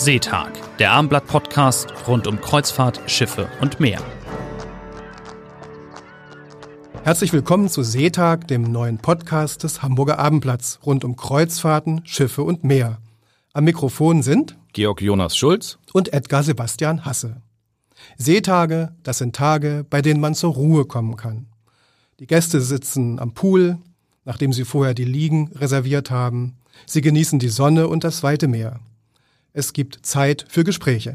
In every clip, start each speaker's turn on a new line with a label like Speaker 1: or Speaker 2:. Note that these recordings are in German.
Speaker 1: Seetag, der Abendblatt-Podcast rund um Kreuzfahrt, Schiffe und Meer.
Speaker 2: Herzlich willkommen zu Seetag, dem neuen Podcast des Hamburger Abendblatts rund um Kreuzfahrten, Schiffe und Meer. Am Mikrofon sind
Speaker 3: Georg Jonas Schulz
Speaker 2: und Edgar Sebastian Hasse. Seetage, das sind Tage, bei denen man zur Ruhe kommen kann. Die Gäste sitzen am Pool, nachdem sie vorher die Liegen reserviert haben. Sie genießen die Sonne und das weite Meer. Es gibt Zeit für Gespräche.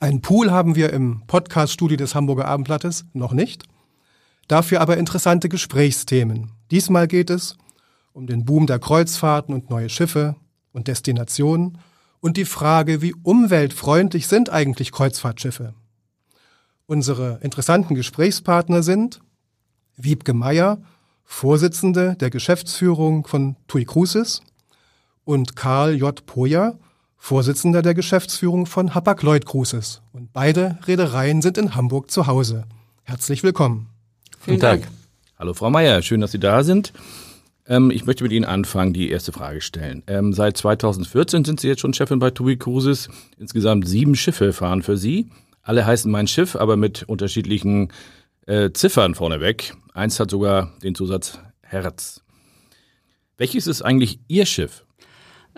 Speaker 2: Einen Pool haben wir im Podcast-Studio des Hamburger Abendblattes noch nicht. Dafür aber interessante Gesprächsthemen. Diesmal geht es um den Boom der Kreuzfahrten und neue Schiffe und Destinationen und die Frage, wie umweltfreundlich sind eigentlich Kreuzfahrtschiffe. Unsere interessanten Gesprächspartner sind Wiebke Meyer, Vorsitzende der Geschäftsführung von TUI Cruises und Karl J. Poja, Vorsitzender der Geschäftsführung von Hapag-Lloyd Cruises. Und beide Reedereien sind in Hamburg zu Hause. Herzlich willkommen.
Speaker 3: Vielen Dank. Dank. Hallo Frau Meyer, schön, dass Sie da sind. Ähm, ich möchte mit Ihnen anfangen, die erste Frage stellen. Ähm, seit 2014 sind Sie jetzt schon Chefin bei TUI Cruises. Insgesamt sieben Schiffe fahren für Sie. Alle heißen mein Schiff, aber mit unterschiedlichen äh, Ziffern vorneweg. Eins hat sogar den Zusatz Herz. Welches ist eigentlich Ihr Schiff?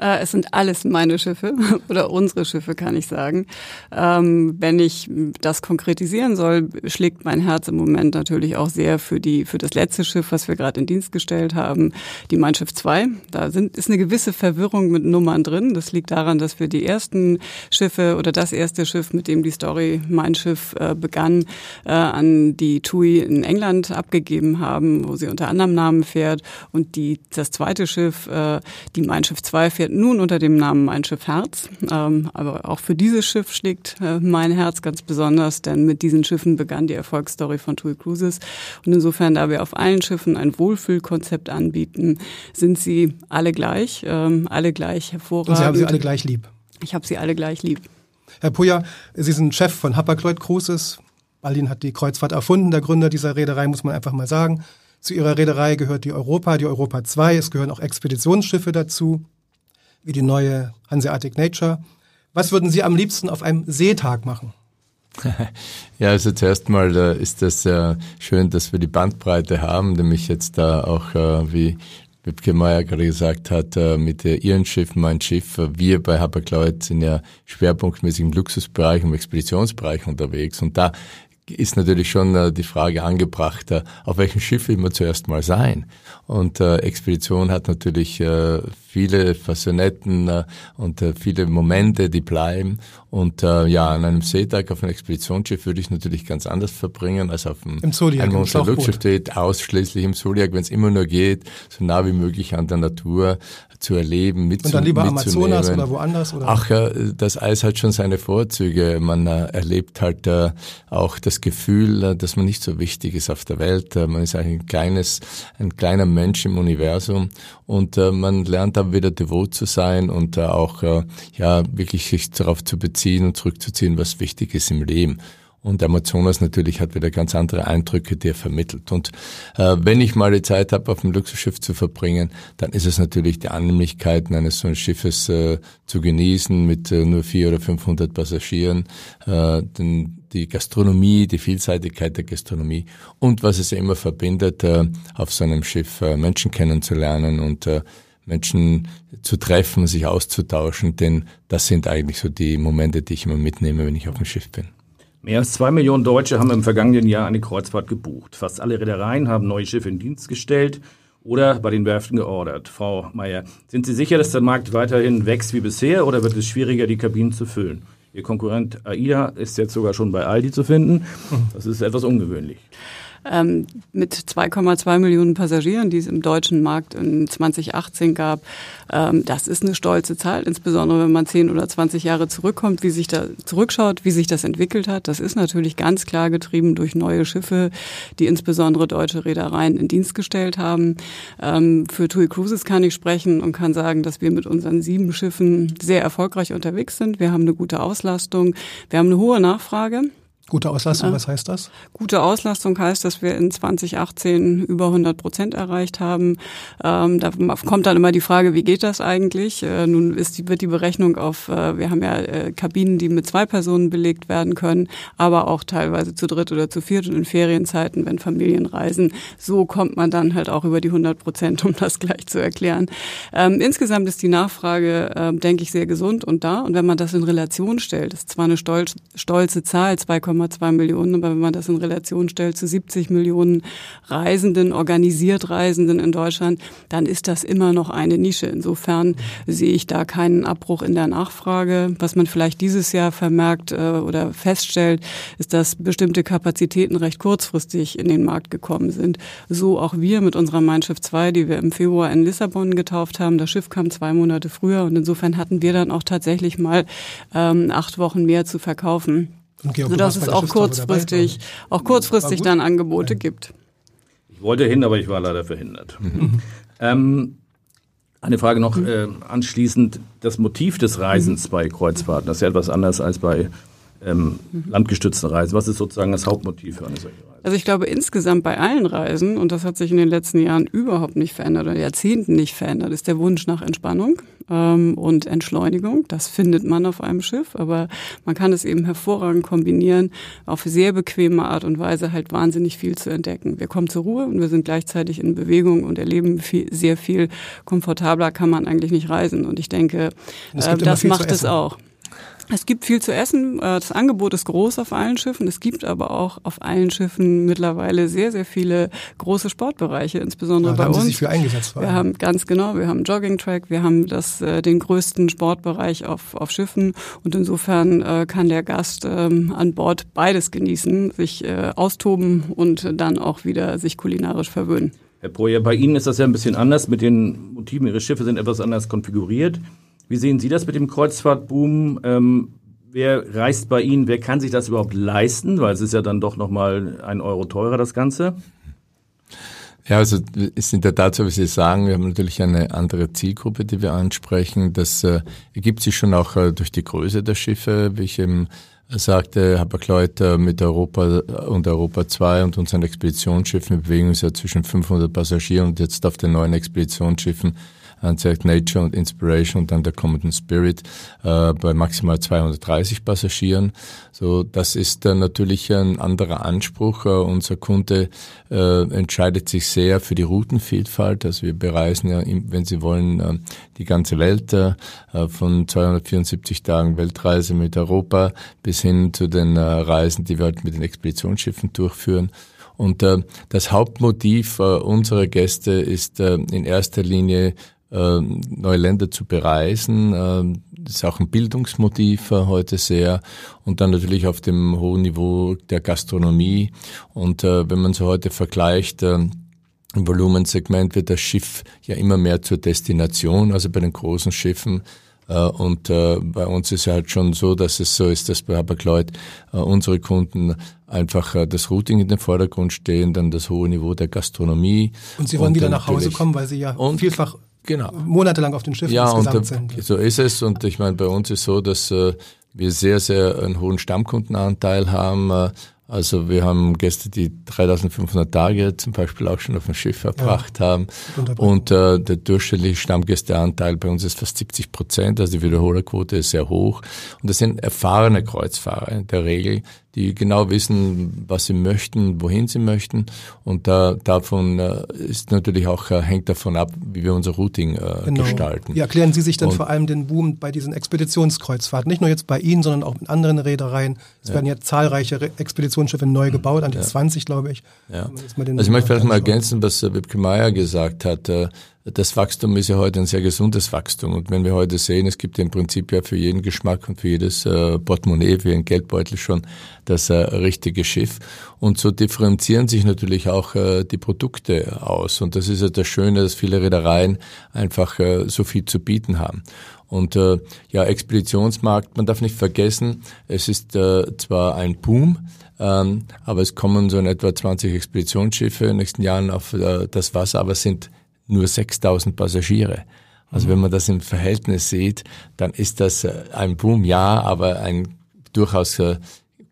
Speaker 4: Äh, es sind alles meine Schiffe oder unsere Schiffe, kann ich sagen. Ähm, wenn ich das konkretisieren soll, schlägt mein Herz im Moment natürlich auch sehr für die für das letzte Schiff, was wir gerade in Dienst gestellt haben, die Mein Schiff 2. Da sind, ist eine gewisse Verwirrung mit Nummern drin. Das liegt daran, dass wir die ersten Schiffe oder das erste Schiff, mit dem die Story Mein Schiff äh, begann, äh, an die TUI in England abgegeben haben, wo sie unter anderem Namen fährt. Und die, das zweite Schiff, die Mein Schiff 2 fährt nun unter dem Namen Mein Schiff Herz. Ähm, aber auch für dieses Schiff schlägt äh, mein Herz ganz besonders, denn mit diesen Schiffen begann die Erfolgsstory von TUI Cruises. Und insofern, da wir auf allen Schiffen ein Wohlfühlkonzept anbieten, sind sie alle gleich, ähm, alle gleich hervorragend. Und
Speaker 2: Sie haben sie alle gleich lieb.
Speaker 4: Ich habe sie alle gleich lieb.
Speaker 2: Herr Puja, Sie sind Chef von Hapag-Lloyd Cruises. Berlin hat die Kreuzfahrt erfunden, der Gründer dieser Reederei, muss man einfach mal sagen. Zu ihrer Reederei gehört die Europa, die Europa 2. Es gehören auch Expeditionsschiffe dazu wie die neue Hanseatic Nature. Was würden Sie am liebsten auf einem Seetag machen?
Speaker 5: Ja, also zuerst mal äh, ist das äh, schön, dass wir die Bandbreite haben, nämlich jetzt da auch, äh, wie Wibke Meyer gerade gesagt hat, mit ihren Schiffen, mein Schiff. Wir bei Hapag-Lloyd sind ja schwerpunktmäßig im Luxusbereich, im Expeditionsbereich unterwegs und da ist natürlich schon die Frage angebracht, auf welchem Schiff will man zuerst mal sein? Und Expedition hat natürlich viele Fassonetten äh, und äh, viele Momente, die bleiben. Und äh, ja, an einem Seetag auf einem Expeditionsschiff würde ich natürlich ganz anders verbringen als auf einem,
Speaker 2: Im Zodiac,
Speaker 5: einem Luxusschiff ausschließlich im Zodiac, wenn es immer nur geht, so nah wie möglich an der Natur zu erleben,
Speaker 2: mit Und dann lieber Amazonas oder woanders? Oder?
Speaker 5: Ach ja, das Eis hat schon seine Vorzüge. Man äh, erlebt halt äh, auch das Gefühl, äh, dass man nicht so wichtig ist auf der Welt. Man ist eigentlich ein kleines, ein kleiner Mensch im Universum und man lernt wieder devot zu sein und äh, auch äh, ja wirklich sich darauf zu beziehen und zurückzuziehen, was wichtig ist im Leben. Und Amazonas natürlich hat wieder ganz andere Eindrücke, die er vermittelt. Und äh, wenn ich mal die Zeit habe, auf dem Luxusschiff zu verbringen, dann ist es natürlich die Annehmlichkeiten eines so eines Schiffes äh, zu genießen mit äh, nur vier oder 500 Passagieren, äh, den, die Gastronomie, die Vielseitigkeit der Gastronomie und was es immer verbindet, äh, auf so einem Schiff äh, Menschen kennenzulernen und äh, Menschen zu treffen, sich auszutauschen, denn das sind eigentlich so die Momente, die ich immer mitnehme, wenn ich auf dem Schiff bin.
Speaker 3: Mehr als zwei Millionen Deutsche haben im vergangenen Jahr eine Kreuzfahrt gebucht. Fast alle Reedereien haben neue Schiffe in Dienst gestellt oder bei den Werften geordert. Frau Mayer, sind Sie sicher, dass der Markt weiterhin wächst wie bisher oder wird es schwieriger, die Kabinen zu füllen? Ihr Konkurrent AIDA ist jetzt sogar schon bei Aldi zu finden. Das ist etwas ungewöhnlich
Speaker 4: ähm, mit 2,2 Millionen Passagieren, die es im deutschen Markt in 2018 gab. Ähm, das ist eine stolze Zahl, insbesondere wenn man 10 oder 20 Jahre zurückkommt, wie sich da zurückschaut, wie sich das entwickelt hat. Das ist natürlich ganz klar getrieben durch neue Schiffe, die insbesondere deutsche Reedereien in Dienst gestellt haben. Ähm, für TUI Cruises kann ich sprechen und kann sagen, dass wir mit unseren sieben Schiffen sehr erfolgreich unterwegs sind. Wir haben eine gute Auslastung, wir haben eine hohe Nachfrage.
Speaker 2: Gute Auslastung, was heißt das?
Speaker 4: Gute Auslastung heißt, dass wir in 2018 über 100 Prozent erreicht haben. Ähm, da kommt dann immer die Frage, wie geht das eigentlich? Äh, nun ist die, wird die Berechnung auf, äh, wir haben ja äh, Kabinen, die mit zwei Personen belegt werden können, aber auch teilweise zu dritt oder zu viert und in Ferienzeiten, wenn Familien reisen. So kommt man dann halt auch über die 100 Prozent, um das gleich zu erklären. Ähm, insgesamt ist die Nachfrage, äh, denke ich, sehr gesund und da. Und wenn man das in Relation stellt, ist zwar eine stolz, stolze Zahl, 2, 2,2 Millionen. Aber wenn man das in Relation stellt zu 70 Millionen Reisenden, organisiert Reisenden in Deutschland, dann ist das immer noch eine Nische. Insofern sehe ich da keinen Abbruch in der Nachfrage. Was man vielleicht dieses Jahr vermerkt äh, oder feststellt, ist, dass bestimmte Kapazitäten recht kurzfristig in den Markt gekommen sind. So auch wir mit unserer Mein Schiff 2, die wir im Februar in Lissabon getauft haben. Das Schiff kam zwei Monate früher und insofern hatten wir dann auch tatsächlich mal ähm, acht Wochen mehr zu verkaufen sodass es auch kurzfristig, auch kurzfristig dann Angebote ja. gibt.
Speaker 3: Ich wollte hin, aber ich war leider verhindert. Mhm. Ähm, eine Frage noch äh, anschließend. Das Motiv des Reisens mhm. bei Kreuzfahrten, das ist ja etwas anders als bei ähm, mhm. landgestützten Reisen. Was ist sozusagen das Hauptmotiv für eine solche Reise?
Speaker 4: Also ich glaube insgesamt bei allen Reisen, und das hat sich in den letzten Jahren überhaupt nicht verändert oder Jahrzehnten nicht verändert, ist der Wunsch nach Entspannung ähm, und Entschleunigung. Das findet man auf einem Schiff, aber man kann es eben hervorragend kombinieren, auf sehr bequeme Art und Weise halt wahnsinnig viel zu entdecken. Wir kommen zur Ruhe und wir sind gleichzeitig in Bewegung und erleben viel, sehr viel komfortabler kann man eigentlich nicht reisen. Und ich denke, äh, das macht es auch. Es gibt viel zu essen. Äh, das Angebot ist groß auf allen Schiffen. Es gibt aber auch auf allen Schiffen mittlerweile sehr, sehr viele große Sportbereiche, insbesondere ja, bei
Speaker 2: haben
Speaker 4: uns.
Speaker 2: Sie sich für eingesetzt
Speaker 4: wir haben ganz genau, wir haben Jogging-Track, wir haben das, äh, den größten Sportbereich auf, auf Schiffen und insofern äh, kann der Gast ähm, an Bord beides genießen, sich austoben und dann auch wieder sich kulinarisch verwöhnen.
Speaker 3: Herr Projer, bei Ihnen ist das ja ein bisschen anders mit den Motiven. Ihre Schiffe sind etwas anders konfiguriert. Wie sehen Sie das mit dem Kreuzfahrtboom? Ähm, wer reist bei Ihnen? Wer kann sich das überhaupt leisten? Weil es ist ja dann doch nochmal ein Euro teurer, das Ganze.
Speaker 5: Ja, also ist in der Tat so, wie Sie sagen, wir haben natürlich eine andere Zielgruppe, die wir ansprechen. Das äh, ergibt sich schon auch äh, durch die Größe der Schiffe, wie ich eben sagte, Hapag-Lloyd äh, mit Europa und Europa 2 und unseren Expeditionsschiffen bewegen uns ja zwischen 500 Passagieren und jetzt auf den neuen Expeditionsschiffen anzeigt Nature und Inspiration und dann der Common Spirit äh, bei maximal 230 Passagieren. So, das ist äh, natürlich ein anderer Anspruch. Äh, unser Kunde äh, entscheidet sich sehr für die Routenvielfalt. Also wir bereisen ja, wenn Sie wollen, äh, die ganze Welt äh, von 274 Tagen Weltreise mit Europa bis hin zu den äh, Reisen, die wir halt mit den Expeditionsschiffen durchführen. Und äh, das Hauptmotiv äh, unserer Gäste ist äh, in erster Linie äh, neue Länder zu bereisen. Äh, das ist auch ein Bildungsmotiv äh, heute sehr. Und dann natürlich auf dem hohen Niveau der Gastronomie. Und wenn man so heute vergleicht, im Volumensegment wird das Schiff ja immer mehr zur Destination, also bei den großen Schiffen. Und bei uns ist es halt schon so, dass es so ist, dass bei Habakleut unsere Kunden einfach das Routing in den Vordergrund stehen, dann das hohe Niveau der Gastronomie.
Speaker 2: Und Sie wollen wieder nach Hause kommen, weil Sie ja vielfach genau. monatelang auf den Schiffen ja, insgesamt und, sind.
Speaker 5: So ist es und ich meine, bei uns ist so, dass äh, wir sehr, sehr einen hohen Stammkundenanteil haben. Äh, also wir haben Gäste, die 3500 Tage zum Beispiel auch schon auf dem Schiff verbracht ja, haben. Und äh, der durchschnittliche Stammgästeanteil bei uns ist fast 70 Prozent, also die Wiederholerquote ist sehr hoch. Und das sind erfahrene Kreuzfahrer in der Regel, die genau wissen, was sie möchten, wohin sie möchten. Und da, davon äh, ist natürlich auch, äh, hängt davon ab, wie wir unser Routing äh, genau. gestalten.
Speaker 2: Wie erklären Sie sich denn vor allem den Boom bei diesen Expeditionskreuzfahrten? Nicht nur jetzt bei Ihnen, sondern auch mit anderen Reedereien. Es ja. werden jetzt zahlreiche Expeditionsschiffe neu gebaut, an die ja. 20, glaube ich.
Speaker 5: Ja. Also ich möchte vielleicht mal ergänzen, was Wibke Meyer gesagt hat. Das Wachstum ist ja heute ein sehr gesundes Wachstum. Und wenn wir heute sehen, es gibt im Prinzip ja für jeden Geschmack und für jedes äh, Portemonnaie, für jeden Geldbeutel schon das äh, richtige Schiff. Und so differenzieren sich natürlich auch äh, die Produkte aus. Und das ist ja das Schöne, dass viele Reedereien einfach äh, so viel zu bieten haben. Und äh, ja, Expeditionsmarkt, man darf nicht vergessen, es ist äh, zwar ein Boom, ähm, aber es kommen so in etwa 20 Expeditionsschiffe in den nächsten Jahren auf äh, das Wasser, aber es sind nur 6000 Passagiere. Also wenn man das im Verhältnis sieht, dann ist das äh, ein Boom, ja, aber ein durchaus äh,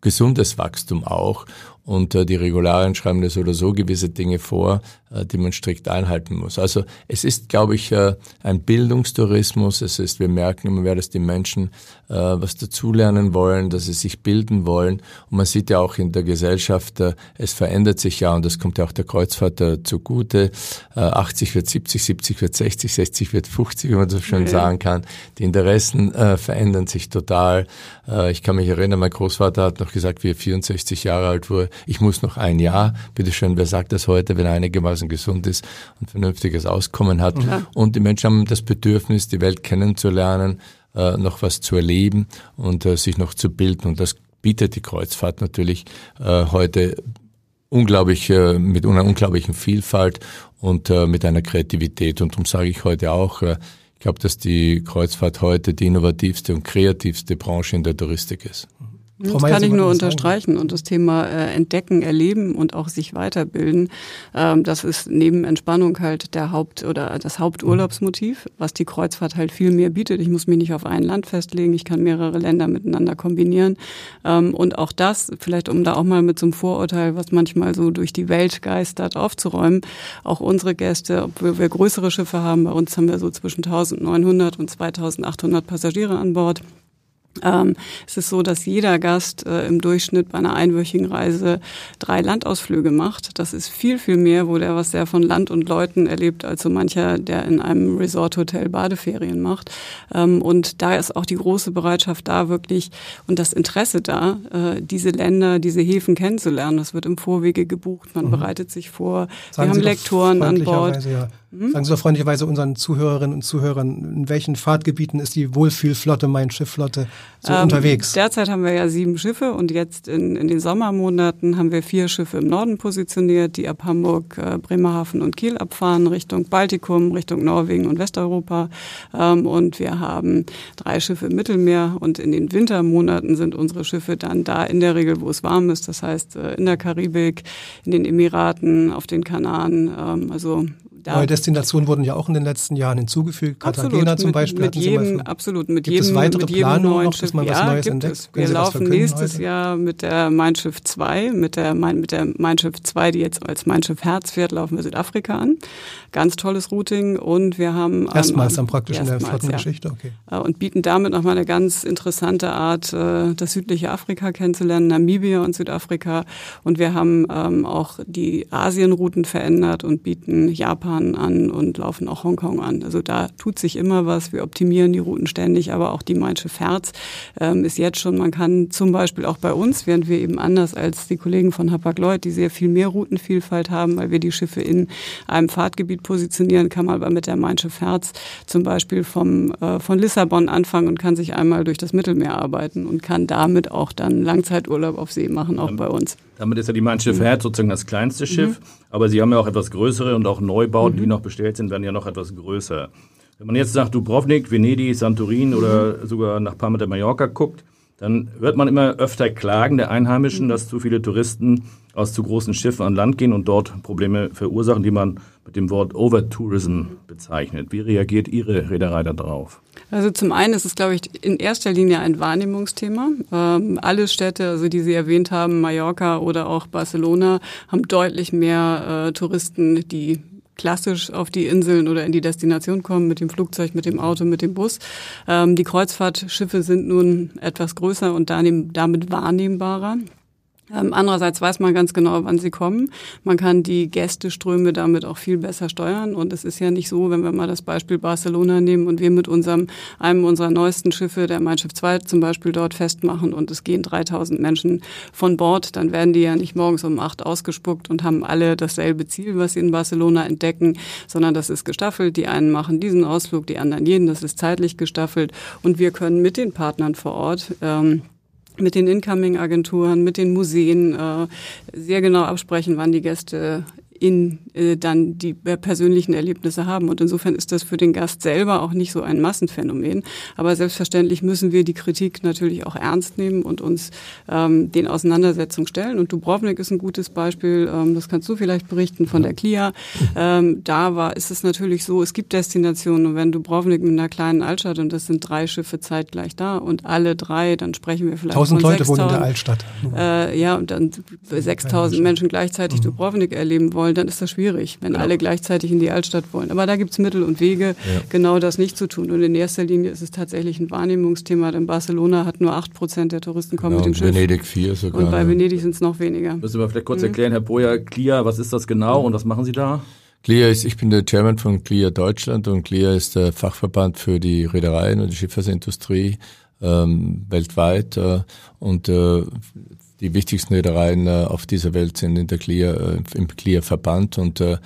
Speaker 5: gesundes Wachstum auch. Und äh, die Regularien schreiben das oder so gewisse Dinge vor, die man strikt einhalten muss. Also es ist, glaube ich, äh, ein Bildungstourismus. Es ist, wir merken immer mehr, dass die Menschen äh, was dazulernen wollen, dass sie sich bilden wollen. Und man sieht ja auch in der Gesellschaft, äh, es verändert sich ja und das kommt ja auch der Kreuzfahrt äh, zugute. Äh, 80 wird 70, 70 wird 60, 60 wird 50, wie man so schön okay. sagen kann. Die Interessen äh, verändern sich total. Äh, ich kann mich erinnern, mein Großvater hat noch gesagt, wie er 64 Jahre alt wurde, ich muss noch ein Jahr, bitteschön, wer sagt das heute, wenn er einigermaßen gesund ist und vernünftiges Auskommen hat. Ja. Und die Menschen haben das Bedürfnis, die Welt kennenzulernen, äh, noch was zu erleben und äh, sich noch zu bilden. Und das bietet die Kreuzfahrt natürlich äh, heute unglaublich äh, mit einer unglaublichen Vielfalt und äh, mit einer Kreativität. Und darum sage ich heute auch, äh, ich glaube, dass die Kreuzfahrt heute die innovativste und kreativste Branche in der Touristik ist.
Speaker 4: Das kann ich nur unterstreichen. Und das Thema äh, Entdecken, Erleben und auch sich weiterbilden, ähm, das ist neben Entspannung halt der Haupt- oder das Haupturlaubsmotiv, was die Kreuzfahrt halt viel mehr bietet. Ich muss mich nicht auf ein Land festlegen, ich kann mehrere Länder miteinander kombinieren. Ähm, und auch das, vielleicht um da auch mal mit so einem Vorurteil, was manchmal so durch die Welt geistert, aufzuräumen, auch unsere Gäste, obwohl wir größere Schiffe haben, bei uns haben wir so zwischen 1900 und 2800 Passagiere an Bord. Ähm, es ist so, dass jeder Gast äh, im Durchschnitt bei einer einwöchigen Reise drei Landausflüge macht. Das ist viel, viel mehr, wo der was sehr von Land und Leuten erlebt, als so mancher, der in einem Resort-Hotel Badeferien macht. Ähm, und da ist auch die große Bereitschaft da, wirklich und das Interesse da, äh, diese Länder, diese Häfen kennenzulernen. Das wird im Vorwege gebucht, man mhm. bereitet sich vor.
Speaker 2: Sagen Wir haben Sie Lektoren an Bord. Ja. Hm? Sagen Sie doch freundlicherweise unseren Zuhörerinnen und Zuhörern, in welchen Fahrtgebieten ist die Wohlfühlflotte, Mein Schiffflotte so ähm, unterwegs?
Speaker 4: Derzeit haben wir ja sieben Schiffe und jetzt in, in den Sommermonaten haben wir vier Schiffe im Norden positioniert, die ab Hamburg, äh, Bremerhaven und Kiel abfahren, Richtung Baltikum, Richtung Norwegen und Westeuropa. Ähm, und wir haben drei Schiffe im Mittelmeer und in den Wintermonaten sind unsere Schiffe dann da in der Regel, wo es warm ist, das heißt äh, in der Karibik, in den Emiraten, auf den Kanaren, ähm, also
Speaker 2: da Neue Destinationen wurden ja auch in den letzten Jahren hinzugefügt. Cartagena zum Beispiel.
Speaker 4: Mit jedem, absolut, mit
Speaker 2: gibt
Speaker 4: jedem,
Speaker 2: es weitere
Speaker 4: mit
Speaker 2: jedem Planungen neuen noch, Schiff. dass man was
Speaker 4: ja,
Speaker 2: Neues entdeckt? Es.
Speaker 4: Wir laufen nächstes heute? Jahr mit der Mein Schiff 2, mit der, mit der Mein Schiff 2, die jetzt als Mein Schiff Herz fährt, laufen wir Südafrika an. Ganz tolles Routing und wir haben...
Speaker 2: Erstmals ähm, dann praktisch in der Flottengeschichte, ja. okay.
Speaker 4: Äh, und bieten damit nochmal eine ganz interessante Art, äh, das südliche Afrika kennenzulernen, Namibia und Südafrika. Und wir haben ähm, auch die Asienrouten verändert und bieten Japan an und laufen auch Hongkong an. Also da tut sich immer was. Wir optimieren die Routen ständig, aber auch die Mein Schiff Herz ähm, ist jetzt schon, man kann zum Beispiel auch bei uns, während wir eben anders als die Kollegen von Hapag-Lloyd, die sehr viel mehr Routenvielfalt haben, weil wir die Schiffe in einem Fahrtgebiet positionieren, kann man aber mit der Mein Schiff Herz zum Beispiel vom, äh, von Lissabon anfangen und kann sich einmal durch das Mittelmeer arbeiten und kann damit auch dann Langzeiturlaub auf See machen, auch bei uns.
Speaker 3: Damit ist ja die Mein Schiff Herz sozusagen das kleinste Schiff, mhm. aber Sie haben ja auch etwas größere und auch Neubauten, mhm. die noch bestellt sind, werden ja noch etwas größer. Wenn man jetzt nach Dubrovnik, Venedig, Santorin mhm. oder sogar nach Palma de Mallorca guckt, dann hört man immer öfter Klagen der Einheimischen, dass zu viele Touristen aus zu großen Schiffen an Land gehen und dort Probleme verursachen, die man mit dem Wort Overtourism bezeichnet. Wie reagiert Ihre Reederei darauf?
Speaker 4: Also zum einen ist es, glaube ich, in erster Linie ein Wahrnehmungsthema. Ähm, alle Städte, also die Sie erwähnt haben, Mallorca oder auch Barcelona, haben deutlich mehr äh, Touristen, die klassisch auf die Inseln oder in die Destination kommen mit dem Flugzeug, mit dem Auto, mit dem Bus. Ähm, die Kreuzfahrtschiffe sind nun etwas größer und damit wahrnehmbarer. Ähm, andererseits weiß man ganz genau, wann sie kommen. Man kann die Gästeströme damit auch viel besser steuern. Und es ist ja nicht so, wenn wir mal das Beispiel Barcelona nehmen und wir mit unserem, einem unserer neuesten Schiffe, der Mein Schiff 2 zum Beispiel dort festmachen und es gehen 3000 Menschen von Bord, dann werden die ja nicht morgens um acht ausgespuckt und haben alle dasselbe Ziel, was sie in Barcelona entdecken, sondern das ist gestaffelt. Die einen machen diesen Ausflug, die anderen jeden. Das ist zeitlich gestaffelt. Und wir können mit den Partnern vor Ort ähm, mit den Incoming-Agenturen, mit den Museen äh, sehr genau absprechen, wann die Gäste in äh, dann die äh, persönlichen Erlebnisse haben. Und insofern ist das für den Gast selber auch nicht so ein Massenphänomen. Aber selbstverständlich müssen wir die Kritik natürlich auch ernst nehmen und uns ähm, den Auseinandersetzungen stellen. Und Dubrovnik ist ein gutes Beispiel, ähm, das kannst du vielleicht berichten von der CLIA. Ähm, da war, ist es natürlich so, es gibt Destinationen und wenn Dubrovnik mit einer kleinen Altstadt und das sind drei Schiffe zeitgleich da und alle drei, dann sprechen wir vielleicht
Speaker 2: Tausend Leute wohnen in der Altstadt.
Speaker 4: Äh, ja, und dann 6000 Menschen gleichzeitig mhm. Dubrovnik erleben wollen, dann ist das schwierig, wenn genau. alle gleichzeitig in die Altstadt wollen. Aber da gibt's Mittel und Wege, ja. genau das nicht zu tun. Und in erster Linie ist es tatsächlich ein Wahrnehmungsthema, denn Barcelona hat nur acht Prozent der Touristen kommen genau, mit dem Schiff.
Speaker 5: Venedig vier sogar.
Speaker 4: Und bei Venedig sind es noch weniger.
Speaker 3: Müssen wir vielleicht kurz mhm. erklären, Herr Boyer, CLIA, was ist das genau und was machen Sie da?
Speaker 5: CLIA ist, ich bin der Chairman von CLIA Deutschland und CLIA ist der Fachverband für die Reedereien und die Schifffahrtsindustrie ähm, weltweit äh, und äh, die wichtigsten Reedereien äh, auf dieser Welt sind in der CLIA, äh, im CLIA-Verband und äh,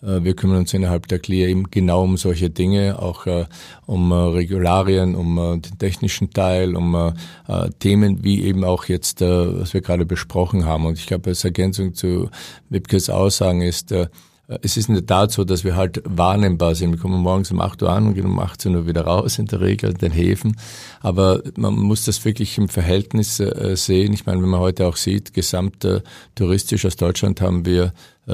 Speaker 5: wir kümmern uns innerhalb der CLIA eben genau um solche Dinge, auch äh, um äh, Regularien, um äh, den technischen Teil, um Themen wie eben auch jetzt, was wir gerade besprochen haben. Und ich glaube, als Ergänzung zu Wipkes Aussagen ist, es ist in der Tat so, dass wir halt wahrnehmbar sind. Wir kommen morgens um 8 Uhr an und gehen um 18 Uhr wieder raus in der Regel, den Häfen. Aber man muss das wirklich im Verhältnis äh, sehen. Ich meine, wenn man heute auch sieht, gesamt äh, touristisch aus Deutschland haben wir äh,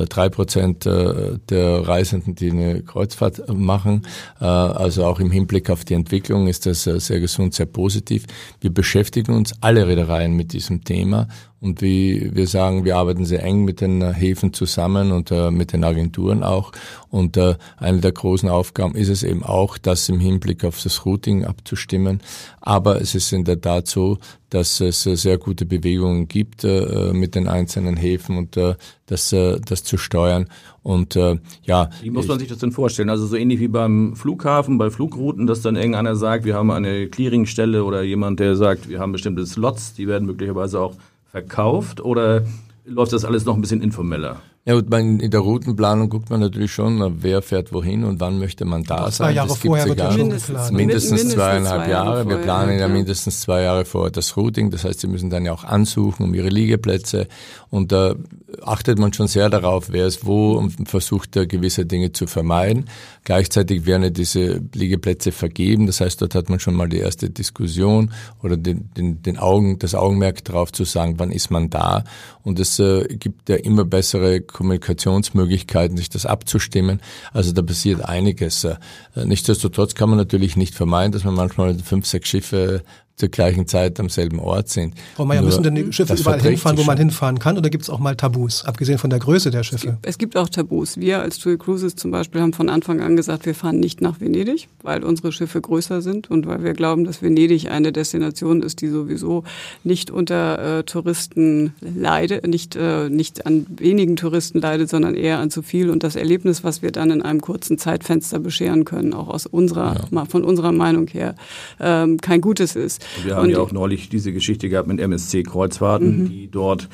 Speaker 5: drei Prozent äh, der Reisenden, die eine Kreuzfahrt machen. Äh, also auch im Hinblick auf die Entwicklung ist das sehr gesund, sehr positiv. Wir beschäftigen uns alle Reedereien mit diesem Thema und wie wir sagen, wir arbeiten sehr eng mit den Häfen zusammen und mit den Agenturen auch. Und eine der großen Aufgaben ist es eben auch, das im Hinblick auf das Routing abzustimmen. Aber es ist in der Tat so, dass es sehr gute Bewegungen gibt äh, mit den einzelnen Häfen und äh, das, äh, das zu steuern. Und äh, ja.
Speaker 3: Wie muss man sich das denn vorstellen? Also so ähnlich wie beim Flughafen, bei Flugrouten, dass dann irgendeiner sagt, wir haben eine Clearingstelle oder jemand, der sagt, wir haben bestimmte Slots, die werden möglicherweise auch verkauft oder läuft das alles noch ein bisschen informeller?
Speaker 5: Ja, und in der Routenplanung guckt man natürlich schon, wer fährt wohin und wann möchte man da
Speaker 2: zwei sein. Jahre das vorher wird ja schon
Speaker 5: mindestens, mindestens zweieinhalb Jahre. Jahre. Wir planen ja mindestens zwei Jahre vor das Routing. Das heißt, Sie müssen dann ja auch ansuchen um Ihre Liegeplätze. Und da achtet man schon sehr darauf, wer ist wo und versucht da gewisse Dinge zu vermeiden. Gleichzeitig werden ja diese Liegeplätze vergeben. Das heißt, dort hat man schon mal die erste Diskussion oder den, den, den Augen, das Augenmerk darauf zu sagen, wann ist man da. Und es äh, gibt ja immer bessere Kommunikationsmöglichkeiten, sich das abzustimmen. Also da passiert einiges. Äh, nichtsdestotrotz kann man natürlich nicht vermeiden, dass man manchmal fünf, sechs Schiffe zur gleichen Zeit am selben Ort sind.
Speaker 2: Frau Meier, müssen denn die Schiffe überall hinfahren, wo man hinfahren kann, oder gibt es auch mal Tabus, abgesehen von der Größe der Schiffe?
Speaker 4: Es gibt, es gibt auch Tabus. Wir als TUI Cruises zum Beispiel haben von Anfang an gesagt, wir fahren nicht nach Venedig, weil unsere Schiffe größer sind und weil wir glauben, dass Venedig eine Destination ist, die sowieso nicht unter äh, Touristen leidet, nicht, äh, nicht an wenigen Touristen leidet, sondern eher an zu viel. Und das Erlebnis, was wir dann in einem kurzen Zeitfenster bescheren können, auch aus unserer, ja. von unserer Meinung her, ähm, kein gutes ist.
Speaker 3: Und wir haben und ja auch neulich diese Geschichte gehabt mit MSC Kreuzfahrten, mhm. die dort,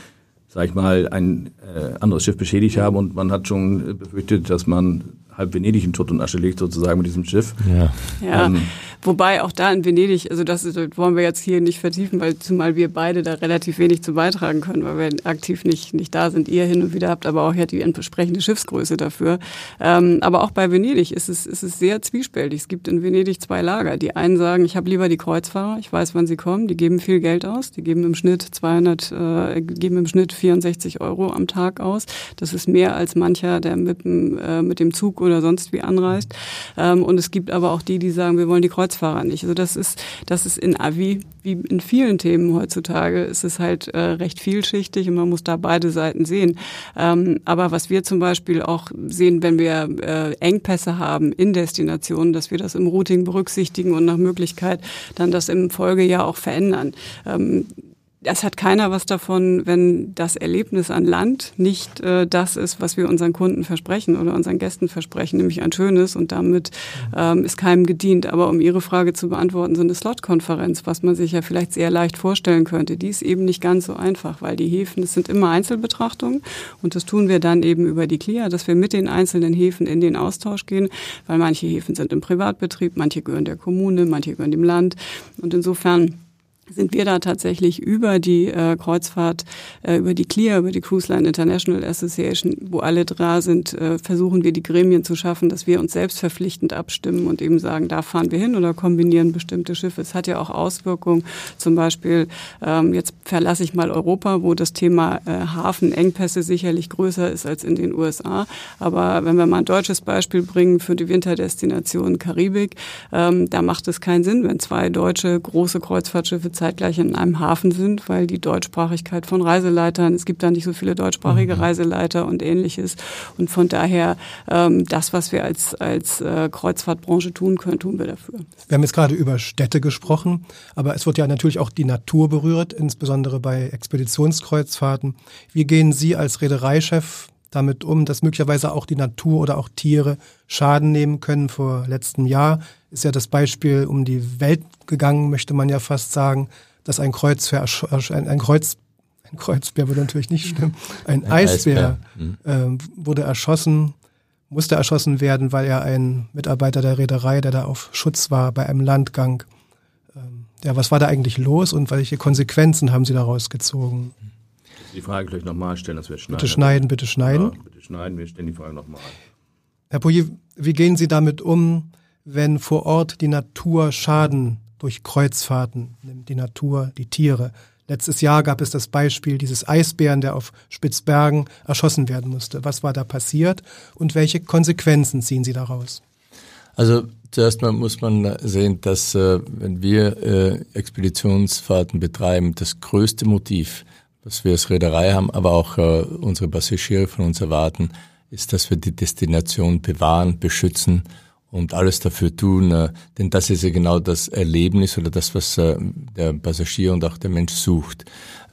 Speaker 3: sag ich mal, ein äh, anderes Schiff beschädigt haben und man hat schon befürchtet, dass man halb Venedig in Tod und Asche legt, sozusagen mit diesem Schiff.
Speaker 4: Ja. ja. Ähm, Wobei auch da in Venedig, also das wollen wir jetzt hier nicht vertiefen, weil zumal wir beide da relativ wenig zu beitragen können, weil wir aktiv nicht, nicht da sind. Ihr hin und wieder habt aber auch ja die entsprechende Schiffsgröße dafür. Ähm, aber auch bei Venedig ist es, ist es sehr zwiespältig. Es gibt in Venedig zwei Lager. Die einen sagen, ich habe lieber die Kreuzfahrer, ich weiß, wann sie kommen, die geben viel Geld aus, die geben im Schnitt 200, äh, geben im Schnitt 64 Euro am Tag aus. Das ist mehr als mancher, der mit dem, äh, mit dem Zug oder sonst wie anreist. Ähm, und es gibt aber auch die, die sagen, wir wollen die Kreuzfahrer Kreuzfahrer nicht. Also das ist, das ist in wie, wie in vielen Themen heutzutage ist es halt äh, recht vielschichtig und man muss da beide Seiten sehen. Ähm, aber was wir zum Beispiel auch sehen, wenn wir äh, Engpässe haben in Destinationen, dass wir das im Routing berücksichtigen und nach Möglichkeit dann das im Folgejahr auch verändern. Ähm, es hat keiner was davon, wenn das Erlebnis an Land nicht äh, das ist, was wir unseren Kunden versprechen oder unseren Gästen versprechen, nämlich ein schönes und damit ähm, ist keinem gedient. Aber um Ihre Frage zu beantworten, so eine Slot-Konferenz, was man sich ja vielleicht sehr leicht vorstellen könnte, die ist eben nicht ganz so einfach, weil die Häfen, das sind immer Einzelbetrachtungen und das tun wir dann eben über die CLIA, dass wir mit den einzelnen Häfen in den Austausch gehen, weil manche Häfen sind im Privatbetrieb, manche gehören der Kommune, manche gehören dem Land und insofern sind wir da tatsächlich über die äh, Kreuzfahrt, äh, über die CLIA, über die Cruise Line International Association, wo alle da sind, äh, versuchen wir die Gremien zu schaffen, dass wir uns selbst verpflichtend abstimmen und eben sagen, da fahren wir hin oder kombinieren bestimmte Schiffe. Es hat ja auch Auswirkungen, zum Beispiel, ähm, jetzt verlasse ich mal Europa, wo das Thema äh, Hafenengpässe sicherlich größer ist als in den USA. Aber wenn wir mal ein deutsches Beispiel bringen für die Winterdestination Karibik, ähm, da macht es keinen Sinn, wenn zwei deutsche große Kreuzfahrtschiffe zeitgleich in einem Hafen sind, weil die Deutschsprachigkeit von Reiseleitern, es gibt da nicht so viele deutschsprachige mhm. Reiseleiter und ähnliches. Und von daher, ähm, das, was wir als, als äh, Kreuzfahrtbranche tun können, tun wir dafür.
Speaker 2: Wir haben jetzt gerade über Städte gesprochen, aber es wird ja natürlich auch die Natur berührt, insbesondere bei Expeditionskreuzfahrten. Wie gehen Sie als Reedereichef damit um, dass möglicherweise auch die Natur oder auch Tiere Schaden nehmen können. Vor letztem Jahr ist ja das Beispiel um die Welt gegangen, möchte man ja fast sagen, dass ein Kreuzbär, ein, ein Kreuz, ein Kreuzbär würde natürlich nicht stimmen, ein, ein Eisbär, Eisbär. Äh, wurde erschossen, musste erschossen werden, weil er ein Mitarbeiter der Reederei, der da auf Schutz war bei einem Landgang. Ähm, ja, was war da eigentlich los und welche Konsequenzen haben Sie daraus gezogen?
Speaker 3: Die Frage gleich nochmal stellen, dass wir schneiden.
Speaker 2: Bitte schneiden, bitte schneiden.
Speaker 3: Ja, bitte schneiden, wir stellen die Frage nochmal.
Speaker 2: Herr Pouillet, wie gehen Sie damit um, wenn vor Ort die Natur Schaden durch Kreuzfahrten nimmt, die Natur, die Tiere? Letztes Jahr gab es das Beispiel dieses Eisbären, der auf Spitzbergen erschossen werden musste. Was war da passiert und welche Konsequenzen ziehen Sie daraus?
Speaker 5: Also zuerst mal muss man sehen, dass äh, wenn wir äh, Expeditionsfahrten betreiben, das größte Motiv was wir als Reederei haben, aber auch äh, unsere Passagiere von uns erwarten, ist, dass wir die Destination bewahren, beschützen und alles dafür tun, äh, denn das ist ja genau das Erlebnis oder das, was äh, der Passagier und auch der Mensch sucht.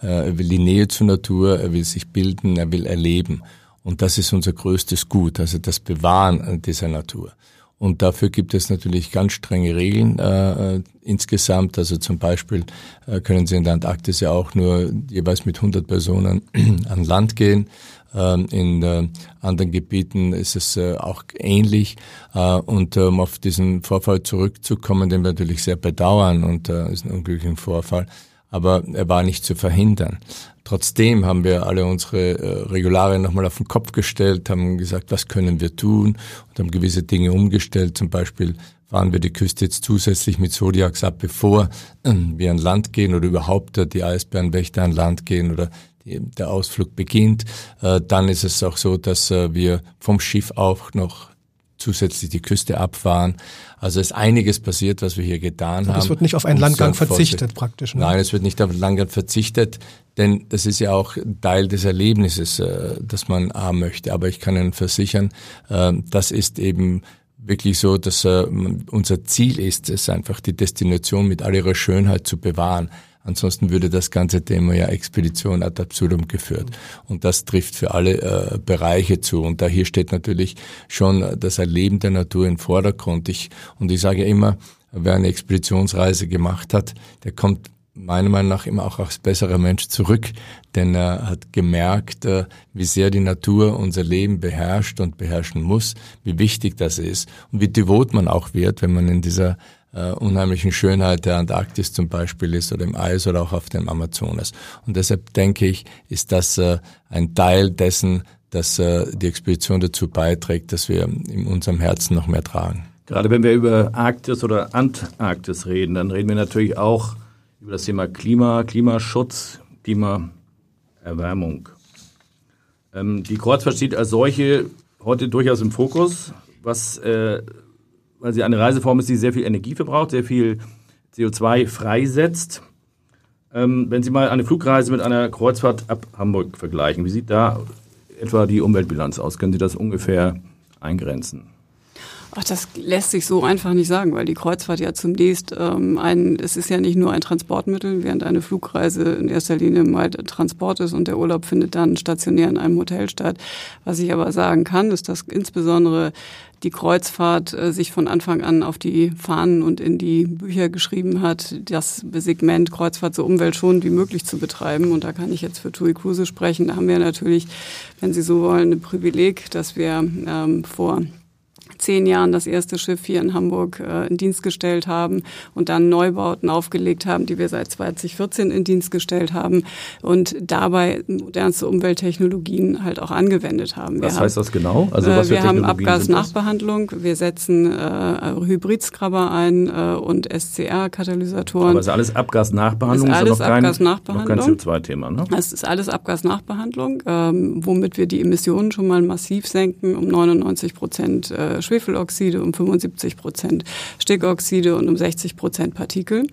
Speaker 5: Äh, er will die Nähe zur Natur, er will sich bilden, er will erleben. Und das ist unser größtes Gut, also das Bewahren dieser Natur. Und dafür gibt es natürlich ganz strenge Regeln äh, äh, insgesamt. Also zum Beispiel äh, können Sie in der Antarktis ja auch nur jeweils mit 100 Personen an Land gehen. Ähm, in äh, anderen Gebieten ist es äh, auch ähnlich. Äh, und um auf diesen Vorfall zurückzukommen, den wir natürlich sehr bedauern und äh, ist ein unglücklicher Vorfall, aber er war nicht zu verhindern. Trotzdem haben wir alle unsere äh, Regularien nochmal auf den Kopf gestellt, haben gesagt, was können wir tun und haben gewisse Dinge umgestellt. Zum Beispiel fahren wir die Küste jetzt zusätzlich mit Zodiacs ab, bevor äh, wir an Land gehen oder überhaupt äh, die Eisbärenwächter an Land gehen oder der Ausflug beginnt. Äh, dann ist es auch so, dass wir vom Schiff auch noch zusätzlich die Küste abfahren. Also ist einiges passiert, was wir hier getan
Speaker 2: Und
Speaker 5: haben.
Speaker 2: Es wird nicht auf einen Landgang verzichtet praktisch.
Speaker 5: Ne? Nein, es wird nicht auf einen Landgang verzichtet, denn das ist ja auch Teil des Erlebnisses, äh, das man haben möchte. Aber ich kann Ihnen versichern, äh, das ist eben wirklich so, dass äh, unser Ziel ist, es einfach die Destination mit all ihrer Schönheit zu bewahren. Ansonsten würde das ganze Thema ja Expedition ad absurdum geführt. Und das trifft für alle äh, Bereiche zu. Und da hier steht natürlich schon das Erleben der Natur im Vordergrund. Ich, und ich sage immer, wer eine Expeditionsreise gemacht hat, der kommt meiner Meinung nach immer auch als besserer Mensch zurück, denn er hat gemerkt, äh, wie sehr die Natur unser Leben beherrscht und beherrschen muss, wie wichtig das ist und wie devot man auch wird, wenn man in dieser äh, unheimlichen Schönheit der Antarktis zum Beispiel ist oder im Eis oder auch auf dem Amazonas. Und deshalb denke ich, ist das äh, ein Teil dessen, dass äh, die Expedition dazu beiträgt, dass wir in unserem Herzen noch mehr tragen.
Speaker 3: Gerade wenn wir über Arktis oder Antarktis reden, dann reden wir natürlich auch über das Thema Klima, Klimaschutz, Klimaerwärmung. Ähm, die Kreuzfahrt steht als solche heute durchaus im Fokus, was äh, weil sie eine Reiseform ist, die sehr viel Energie verbraucht, sehr viel CO2 freisetzt. Ähm, wenn Sie mal eine Flugreise mit einer Kreuzfahrt ab Hamburg vergleichen, wie sieht da etwa die Umweltbilanz aus? Können Sie das ungefähr eingrenzen?
Speaker 4: Ach, das lässt sich so einfach nicht sagen, weil die Kreuzfahrt ja zunächst ähm, ein, es ist ja nicht nur ein Transportmittel, während eine Flugreise in erster Linie mal Transport ist und der Urlaub findet dann stationär in einem Hotel statt. Was ich aber sagen kann, ist, dass insbesondere die Kreuzfahrt äh, sich von Anfang an auf die Fahnen und in die Bücher geschrieben hat, das Segment Kreuzfahrt so umweltschonend wie möglich zu betreiben. Und da kann ich jetzt für TUI Cruise sprechen. Da haben wir natürlich, wenn Sie so wollen, ein Privileg, dass wir ähm, vor zehn Jahren das erste Schiff hier in Hamburg äh, in Dienst gestellt haben und dann Neubauten aufgelegt haben, die wir seit 2014 in Dienst gestellt haben und dabei modernste Umwelttechnologien halt auch angewendet haben.
Speaker 3: Was wir heißt haben, das genau?
Speaker 4: Also was äh, wir haben Abgasnachbehandlung, wir setzen äh, Hybridskrabber ein äh, und SCR-Katalysatoren. Aber
Speaker 3: ist alles Abgasnachbehandlung?
Speaker 4: Ist alles Abgasnachbehandlung.
Speaker 3: Noch kein CO2-Thema, ne?
Speaker 4: Das ist alles Abgasnachbehandlung, ähm, womit wir die Emissionen schon mal massiv senken um 99 Prozent äh, Schwefeloxide, um 75 Prozent Stickoxide und um 60 Prozent Partikel.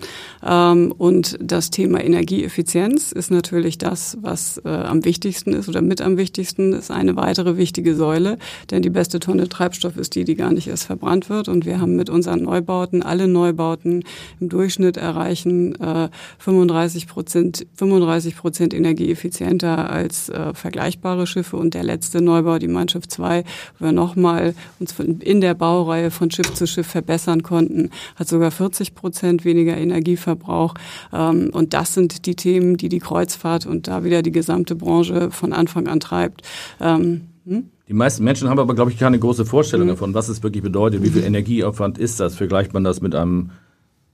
Speaker 4: Ähm, und das Thema Energieeffizienz ist natürlich das, was äh, am wichtigsten ist oder mit am wichtigsten ist eine weitere wichtige Säule, denn die beste Tonne Treibstoff ist die, die gar nicht erst verbrannt wird. Und wir haben mit unseren Neubauten, alle Neubauten im Durchschnitt erreichen äh, 35 Prozent, 35 Prozent energieeffizienter als äh, vergleichbare Schiffe. Und der letzte Neubau, die Mein Schiff 2, wo wir nochmal uns in der Baureihe von Schiff zu Schiff verbessern konnten, hat sogar 40 Prozent weniger Energieverbrauch. Ähm, und das sind die Themen, die die Kreuzfahrt und da wieder die gesamte Branche von Anfang an treibt. Ähm,
Speaker 3: hm? Die meisten Menschen haben aber, glaube ich, keine große Vorstellung mhm. davon, was es wirklich bedeutet, wie viel Energieaufwand ist das. Vergleicht man das mit einem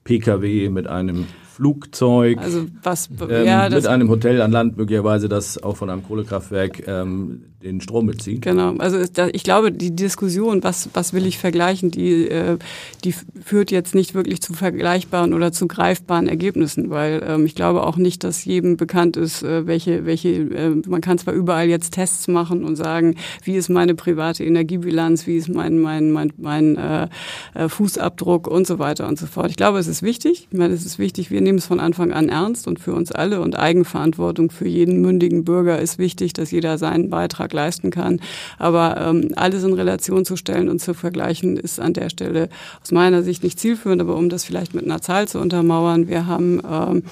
Speaker 3: Pkw, mit einem Flugzeug,
Speaker 4: also was,
Speaker 3: ähm, ja, mit einem Hotel an Land möglicherweise, das auch von einem Kohlekraftwerk ähm, den Strom bezieht.
Speaker 4: Genau, also da, ich glaube, die Diskussion, was, was will ich vergleichen, die, äh, die führt jetzt nicht wirklich zu vergleichbaren oder zu greifbaren Ergebnissen, weil ähm, ich glaube auch nicht, dass jedem bekannt ist, äh, welche, welche, äh, man kann zwar überall jetzt Tests machen und sagen, wie ist meine private Energiebilanz, wie ist mein, mein, mein, mein äh, äh Fußabdruck und so weiter und so fort. Ich glaube, es ist wichtig, ich meine, es ist wichtig, wir nehmen es von Anfang an ernst und für uns alle und Eigenverantwortung für jeden mündigen Bürger ist wichtig, dass jeder seinen Beitrag leisten kann. Aber ähm, alles in Relation zu stellen und zu vergleichen, ist an der Stelle aus meiner Sicht nicht zielführend. Aber um das vielleicht mit einer Zahl zu untermauern, wir haben ähm,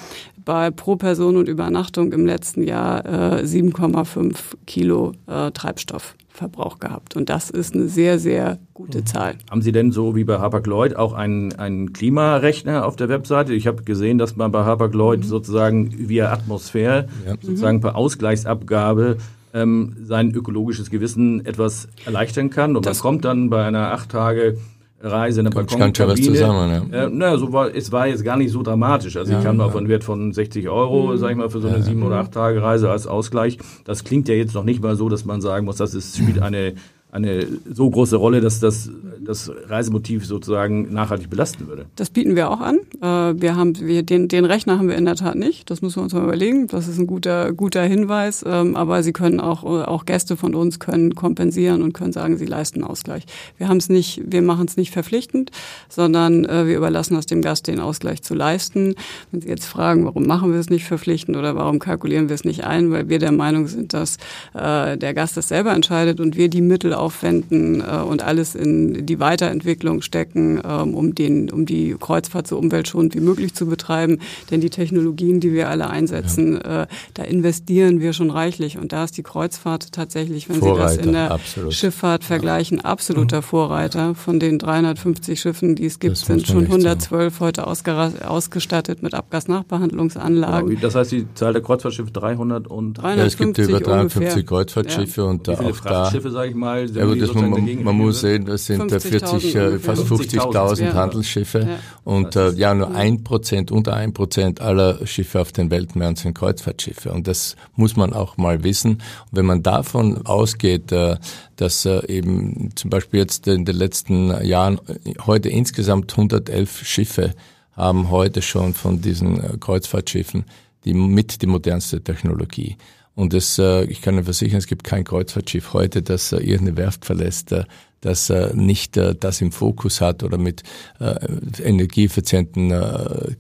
Speaker 4: bei pro Person und Übernachtung im letzten Jahr äh, 7,5 Kilo äh, Treibstoff. Verbrauch gehabt. Und das ist eine sehr, sehr gute mhm. Zahl.
Speaker 3: Haben Sie denn so wie bei Hapag-Lloyd auch einen, einen Klimarechner auf der Webseite? Ich habe gesehen, dass man bei Hapag-Lloyd mhm. sozusagen via Atmosphäre, ja. sozusagen per Ausgleichsabgabe ähm, sein ökologisches Gewissen etwas erleichtern kann. Und das man kommt dann bei einer acht Tage Reise, eine Balkonkabine. Zusammen, ja. Äh, naja, so war, es war jetzt gar nicht so dramatisch. Also ja, ich kam ja. auf einen Wert von 60 Euro, mhm. sag ich mal, für so eine sieben oder acht Tage Reise als Ausgleich. Das klingt ja jetzt noch nicht mal so, dass man sagen muss, das ist, spielt eine eine so große Rolle, dass das das Reisemotiv sozusagen nachhaltig belasten würde.
Speaker 4: Das bieten wir auch an. Äh, wir haben wir, den, den Rechner haben wir in der Tat nicht. Das müssen wir uns mal überlegen. Das ist ein guter guter Hinweis. Ähm, aber Sie können auch auch Gäste von uns können kompensieren und können sagen, sie leisten Ausgleich. Wir haben es nicht, wir machen es nicht verpflichtend, sondern äh, wir überlassen es dem Gast, den Ausgleich zu leisten. Wenn Sie jetzt fragen, warum machen wir es nicht verpflichtend oder warum kalkulieren wir es nicht ein, weil wir der Meinung sind, dass äh, der Gast das selber entscheidet und wir die Mittel aufwenden äh, und alles in die Weiterentwicklung stecken, ähm, um, den, um die Kreuzfahrt so umweltschonend wie möglich zu betreiben. Denn die Technologien, die wir alle einsetzen, ja. äh, da investieren wir schon reichlich. Und da ist die Kreuzfahrt tatsächlich, wenn Vorreiter, Sie das in der absolut. Schifffahrt vergleichen, absoluter mhm. Vorreiter. Von den 350 Schiffen, die es gibt, sind schon 112 sagen. heute ausgestattet mit Abgasnachbehandlungsanlagen.
Speaker 3: Genau. Das heißt, die Zahl der Kreuzfahrtschiffe 300 und 350
Speaker 5: ja, es gibt über 350 Kreuzfahrtschiffe ja. und
Speaker 3: Wie viele auch Frachtschiffe, sage ich mal,
Speaker 5: ja, gut, das man, man muss sehen, das sind 40, äh, fast 50.000 ja. Handelsschiffe ja. und äh, ja, nur ein Prozent, unter ein Prozent aller Schiffe auf den Weltmeeren sind Kreuzfahrtschiffe und das muss man auch mal wissen. Und wenn man davon ausgeht, äh, dass äh, eben zum Beispiel jetzt in den letzten Jahren äh, heute insgesamt 111 Schiffe haben heute schon von diesen äh, Kreuzfahrtschiffen die mit die modernste Technologie. Und es, äh, ich kann Ihnen versichern, es gibt kein Kreuzfahrtschiff heute, das äh, irgendeine Werft verlässt, äh, das nicht das im Fokus hat oder mit energieeffizienten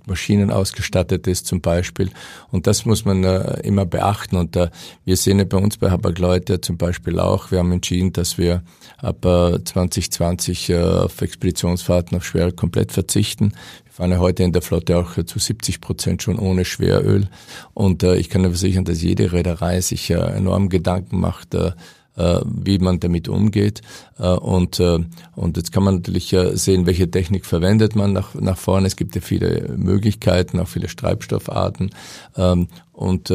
Speaker 5: Maschinen ausgestattet ist zum Beispiel. Und das muss man immer beachten. Und wir sehen ja bei uns bei Habak Leute zum Beispiel auch, wir haben entschieden, dass wir ab äh, 2020 äh, auf Expeditionsfahrten auf Schwer komplett verzichten fahren ja heute in der Flotte auch zu 70 Prozent schon ohne Schweröl. Und äh, ich kann versichern, dass jede Reederei sich äh, enorm Gedanken macht, äh, äh, wie man damit umgeht. Äh, und, äh, und jetzt kann man natürlich sehen, welche Technik verwendet man nach, nach vorne. Es gibt ja viele Möglichkeiten, auch viele Treibstoffarten. Ähm, und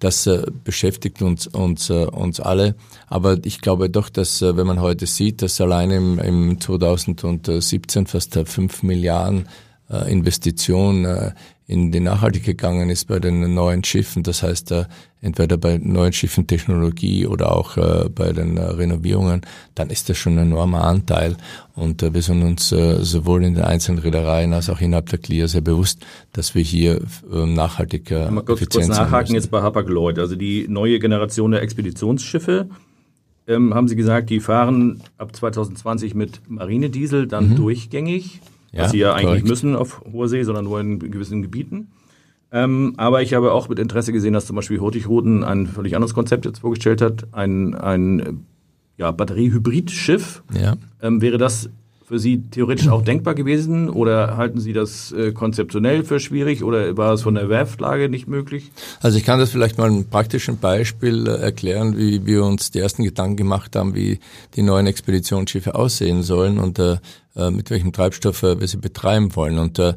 Speaker 5: das beschäftigt uns, uns, uns alle. Aber ich glaube doch, dass wenn man heute sieht, dass allein im, im 2017 fast 5 Milliarden äh, Investition äh, in die Nachhaltigkeit gegangen ist bei den neuen Schiffen. Das heißt, äh, entweder bei neuen Schiffen Technologie oder auch äh, bei den äh, Renovierungen, dann ist das schon ein enormer Anteil. Und wir sind uns sowohl in den einzelnen Reedereien als auch innerhalb der CLIA sehr bewusst, dass wir hier nachhaltig
Speaker 3: Mal kurz, kurz nachhaken jetzt bei Hapag-Lloyd. Also die neue Generation der Expeditionsschiffe, ähm, haben Sie gesagt, die fahren ab 2020 mit Marinediesel dann mhm. durchgängig ja, was sie ja eigentlich korrekt. müssen auf hoher See, sondern nur in gewissen Gebieten. Ähm, aber ich habe auch mit Interesse gesehen, dass zum Beispiel Hurtigruten ein völlig anderes Konzept jetzt vorgestellt hat, ein, ein ja, Batteriehybrid-Schiff. Ja. Ähm, wäre das für Sie theoretisch auch denkbar gewesen oder halten Sie das äh, konzeptionell für schwierig oder war es von der Werftlage nicht möglich?
Speaker 5: Also ich kann das vielleicht mal ein praktischen Beispiel äh, erklären, wie wir uns die ersten Gedanken gemacht haben, wie die neuen Expeditionsschiffe aussehen sollen und äh, äh mit welchem Treibstoff äh, wir sie betreiben wollen. Und äh,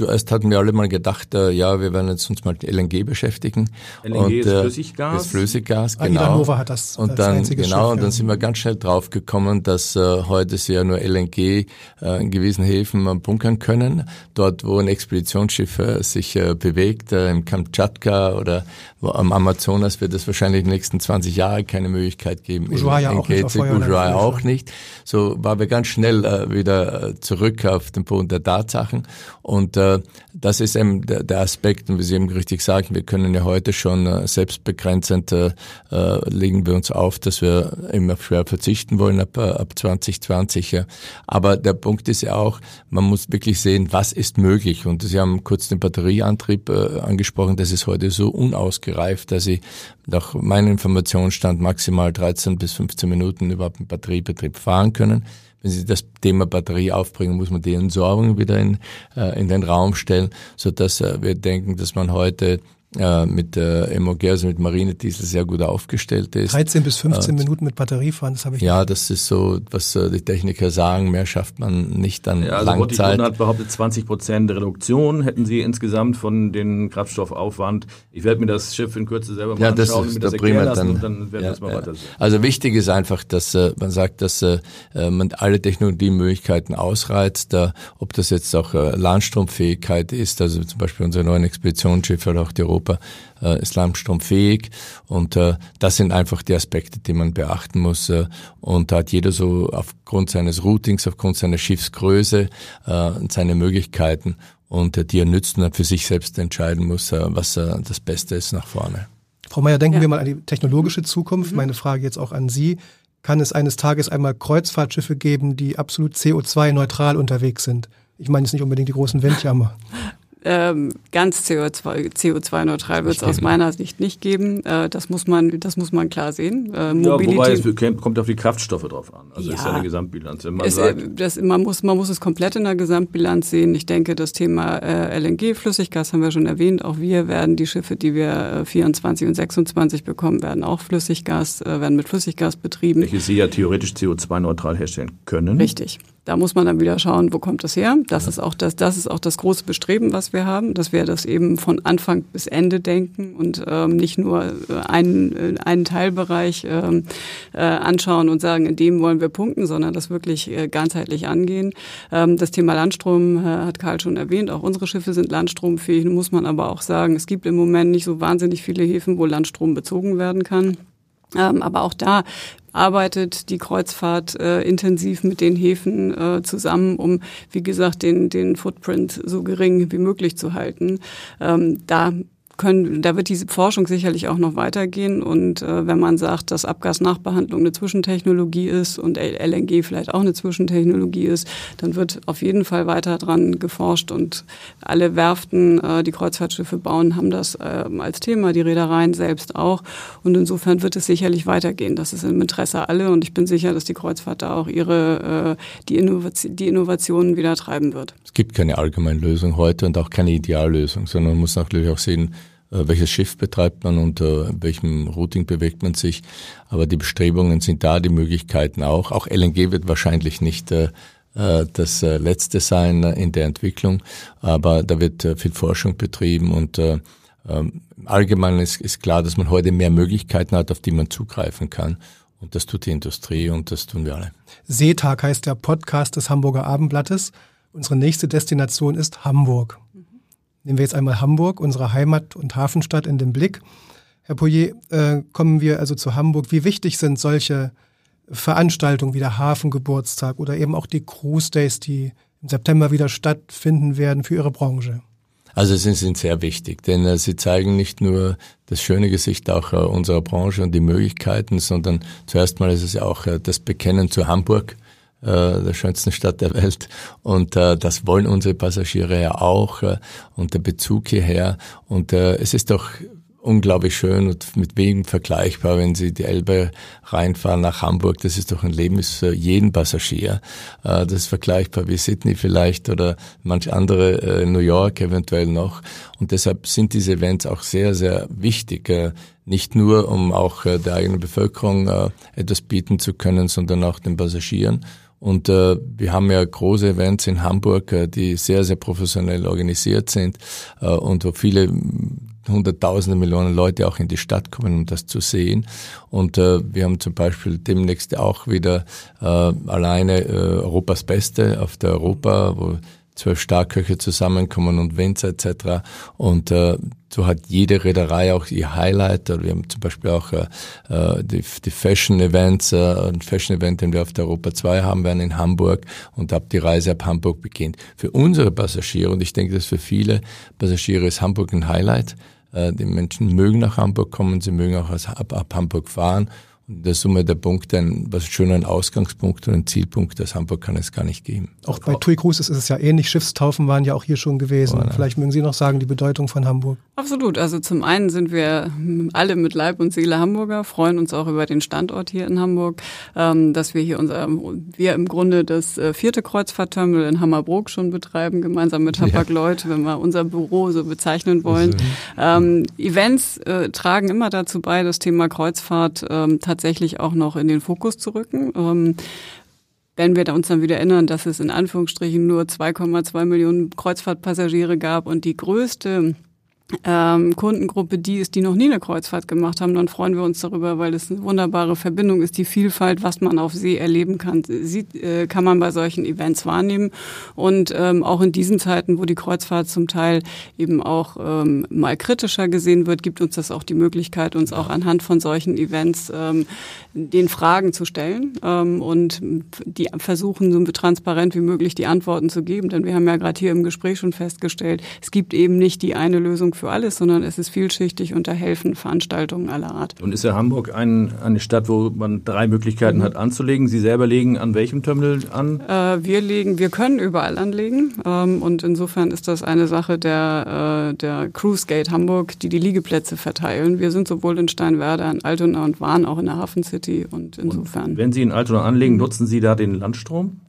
Speaker 5: Zuerst hatten wir alle mal gedacht, äh, ja, wir werden jetzt uns mal mit LNG beschäftigen.
Speaker 3: LNG und, ist äh, Flüssiggas.
Speaker 5: Ist Flüssiggas, genau.
Speaker 2: Nova hat das
Speaker 5: und dann genau Schiff, und dann sind wir ganz schnell drauf gekommen, dass äh, heute sie ja nur LNG äh, in gewissen Häfen äh, bunkern können. Dort, wo ein Expeditionsschiff äh, sich äh, bewegt, äh, im Kamtschatka oder wo, am Amazonas, wird es wahrscheinlich in den nächsten 20 Jahren keine Möglichkeit geben.
Speaker 2: Ushuaia auch nicht.
Speaker 5: Ushuaia auch nicht. So waren wir ganz schnell äh, wieder äh, zurück auf den Boden der Tatsachen und äh, das ist eben der, der Aspekt, und wie Sie eben richtig sagen, wir können ja heute schon äh, selbstbegrenzend äh, äh legen wir uns auf, dass wir immer schwer verzichten wollen ab, äh, ab 2020. Ja. Aber der Punkt ist ja auch, man muss wirklich sehen, was ist möglich. Und Sie haben kurz den Batterieantrieb äh, angesprochen, das ist heute so unausgereift, dass Sie nach meinem Informationsstand maximal 13 bis 15 Minuten überhaupt einen Batteriebetrieb fahren können wenn Sie das Thema Batterie aufbringen, muss man die Entsorgung wieder in, äh, in den Raum stellen, so dass äh, wir denken, dass man heute äh, mit äh, MOG, also mit Marinediesel, sehr gut aufgestellt ist.
Speaker 2: 13 bis 15 äh, Minuten mit Batterie fahren, das habe ich.
Speaker 5: Ja, das ist so, was äh, die Techniker sagen, mehr schafft man nicht an ja, also Langzeit.
Speaker 3: hat behauptet 20 Prozent Reduktion hätten sie insgesamt von den Kraftstoffaufwand. Ich werde mir das Schiff in Kürze selber mal
Speaker 5: ja,
Speaker 3: das anschauen,
Speaker 5: ist,
Speaker 3: mir
Speaker 5: das erklären
Speaker 3: lassen
Speaker 5: dann,
Speaker 3: und dann werden ja, wir es mal ja. weiter sehen.
Speaker 5: Also wichtig ist einfach, dass äh, man sagt, dass äh, man alle Technologiemöglichkeiten ausreizt, äh, ob das jetzt auch äh, Landstromfähigkeit ist, also zum Beispiel unsere neuen Expeditionsschiffe oder auch die Europa äh, islamstromfähig. Und äh, das sind einfach die Aspekte, die man beachten muss. Äh, und da hat jeder so aufgrund seines Routings, aufgrund seiner Schiffsgröße äh, seine Möglichkeiten und äh, die er nützt und dann für sich selbst entscheiden muss, äh, was äh, das Beste ist nach vorne.
Speaker 2: Frau Mayer, denken ja. wir mal an die technologische Zukunft. Mhm. Meine Frage jetzt auch an Sie. Kann es eines Tages einmal Kreuzfahrtschiffe geben, die absolut CO2-neutral unterwegs sind? Ich meine jetzt nicht unbedingt die großen Windjammer.
Speaker 4: ähm, ganz CO2, CO2-neutral wird es aus meiner Sicht nicht geben. Äh, das muss man, das muss man klar sehen.
Speaker 3: Äh, Mobilität, ja, wobei es kommt auf die Kraftstoffe drauf an. Also ja, ist ja eine Gesamtbilanz.
Speaker 4: Wenn man, es, sagt, das, man, muss, man muss es komplett in der Gesamtbilanz sehen. Ich denke, das Thema äh, LNG, Flüssiggas haben wir schon erwähnt. Auch wir werden die Schiffe, die wir 24 äh, und 26 bekommen, werden auch Flüssiggas, äh, werden mit Flüssiggas betrieben.
Speaker 3: Welche sie ja theoretisch CO2-neutral herstellen können.
Speaker 4: Richtig. Da muss man dann wieder schauen, wo kommt das her. Das ist auch das, das ist auch das große Bestreben, was wir haben, dass wir das eben von Anfang bis Ende denken und ähm, nicht nur äh, einen, äh, einen Teilbereich ähm, äh, anschauen und sagen, in dem wollen wir punkten, sondern das wirklich äh, ganzheitlich angehen. Ähm, das Thema Landstrom äh, hat Karl schon erwähnt. Auch unsere Schiffe sind landstromfähig. Muss man aber auch sagen, es gibt im Moment nicht so wahnsinnig viele Häfen, wo Landstrom bezogen werden kann. Ähm, aber auch da arbeitet die Kreuzfahrt äh, intensiv mit den Häfen äh, zusammen, um, wie gesagt, den, den Footprint so gering wie möglich zu halten. Ähm, da können, da wird diese Forschung sicherlich auch noch weitergehen. Und äh, wenn man sagt, dass Abgasnachbehandlung eine Zwischentechnologie ist und LNG vielleicht auch eine Zwischentechnologie ist, dann wird auf jeden Fall weiter dran geforscht. Und alle Werften, äh, die Kreuzfahrtschiffe bauen, haben das äh, als Thema, die Reedereien selbst auch. Und insofern wird es sicherlich weitergehen. Das ist im Interesse alle. Und ich bin sicher, dass die Kreuzfahrt da auch ihre, äh, die, Innovation, die Innovationen wieder treiben wird.
Speaker 5: Es gibt keine allgemeine Lösung heute und auch keine Ideallösung, sondern man muss natürlich auch sehen, welches Schiff betreibt man und äh, welchem Routing bewegt man sich. Aber die Bestrebungen sind da, die Möglichkeiten auch. Auch LNG wird wahrscheinlich nicht äh, äh das äh, letzte sein in der Entwicklung, aber da wird viel Forschung betrieben und ähm, allgemein ist, ist klar, dass man heute mehr Möglichkeiten hat, auf die man zugreifen kann. Und das tut die Industrie und das tun wir alle.
Speaker 2: Seetag heißt der Podcast des Hamburger Abendblattes. Unsere nächste Destination ist Hamburg. Nehmen wir jetzt einmal Hamburg, unsere Heimat- und Hafenstadt, in den Blick. Herr Poyer, äh, kommen wir also zu Hamburg. Wie wichtig sind solche Veranstaltungen wie der Hafengeburtstag oder eben auch die Cruise Days, die im September wieder stattfinden werden für Ihre Branche?
Speaker 5: Also sie sind sehr wichtig, denn äh, sie zeigen nicht nur das schöne Gesicht auch äh, unserer Branche und die Möglichkeiten, sondern zuerst mal ist es ja auch äh, das Bekennen zu Hamburg, der schönsten Stadt der Welt. Und äh, das wollen unsere Passagiere ja auch äh, und der Bezug hierher. Und äh, es ist doch unglaublich schön und mit wem vergleichbar, wenn Sie die Elbe reinfahren nach Hamburg. Das ist doch ein Leben für jeden Passagier. Äh, das ist vergleichbar wie Sydney vielleicht oder manch andere äh, New York eventuell noch. Und deshalb sind diese Events auch sehr, sehr wichtig. Äh, nicht nur, um auch der eigenen Bevölkerung etwas bieten zu können, sondern auch den Passagieren. Und äh, wir haben ja große Events in Hamburg, äh, die sehr, sehr professionell organisiert sind äh, und wo viele hunderttausende Millionen Leute auch in die Stadt kommen, um das zu sehen. Und äh, wir haben zum Beispiel demnächst auch wieder äh, alleine äh, Europas Beste auf der Europa, wo zwölf Starköche zusammenkommen und Winzer etc. Und äh, so hat jede Reederei auch ihr Highlight. Wir haben zum Beispiel auch äh, äh, die, die Fashion Events, äh, ein Fashion Event, den wir auf der Europa 2 haben werden in Hamburg und ab die Reise ab Hamburg beginnt. Für unsere Passagiere, und ich denke, dass für viele Passagiere ist Hamburg ein Highlight. Äh, die Menschen mögen nach Hamburg kommen, sie mögen auch ab, ab Hamburg fahren der Summe der Punkte ein, was schon ein Ausgangspunkt und ein Zielpunkt aus Hamburg kann es gar nicht geben.
Speaker 2: Auch bei TUI Cruises ist es ja ähnlich. Schiffstaufen waren ja auch hier schon gewesen. Oh, Vielleicht mögen Sie noch sagen, die Bedeutung von Hamburg.
Speaker 4: Absolut. Also zum einen sind wir alle mit Leib und Seele Hamburger, freuen uns auch über den Standort hier in Hamburg, ähm, dass wir hier unser, wir im Grunde das äh, vierte Kreuzfahrtterminal in Hammerbrook schon betreiben, gemeinsam mit Hapag-Lloyd, ja. wenn wir unser Büro so bezeichnen wollen. Ähm, Events äh, tragen immer dazu bei, das Thema Kreuzfahrt ähm, tatsächlich tatsächlich auch noch in den Fokus zu rücken. Ähm, wenn wir uns dann wieder erinnern, dass es in Anführungsstrichen nur 2,2 Millionen Kreuzfahrtpassagiere gab und die größte ähm, Kundengruppe die ist, die noch nie eine Kreuzfahrt gemacht haben, dann freuen wir uns darüber, weil es eine wunderbare Verbindung ist. Die Vielfalt, was man auf See erleben kann, sieht, äh, kann man bei solchen Events wahrnehmen. Und ähm, auch in diesen Zeiten, wo die Kreuzfahrt zum Teil eben auch ähm, mal kritischer gesehen wird, gibt uns das auch die Möglichkeit, uns auch anhand von solchen Events ähm, den Fragen zu stellen ähm, und die versuchen, so transparent wie möglich die Antworten zu geben. Denn wir haben ja gerade hier im Gespräch schon festgestellt, es gibt eben nicht die eine Lösung für alles, sondern es ist vielschichtig und da helfen Veranstaltungen aller Art.
Speaker 3: Und ist ja Hamburg ein, eine Stadt, wo man drei Möglichkeiten mhm. hat anzulegen? Sie selber legen an welchem Terminal an?
Speaker 4: Äh, wir legen, wir können überall anlegen ähm, und insofern ist das eine Sache der, äh, der Cruise Gate Hamburg, die die Liegeplätze verteilen. Wir sind sowohl in Steinwerder, in Altona und waren auch in der Hafen City und insofern.
Speaker 3: Und wenn Sie in Altona anlegen, nutzen Sie da den Landstrom?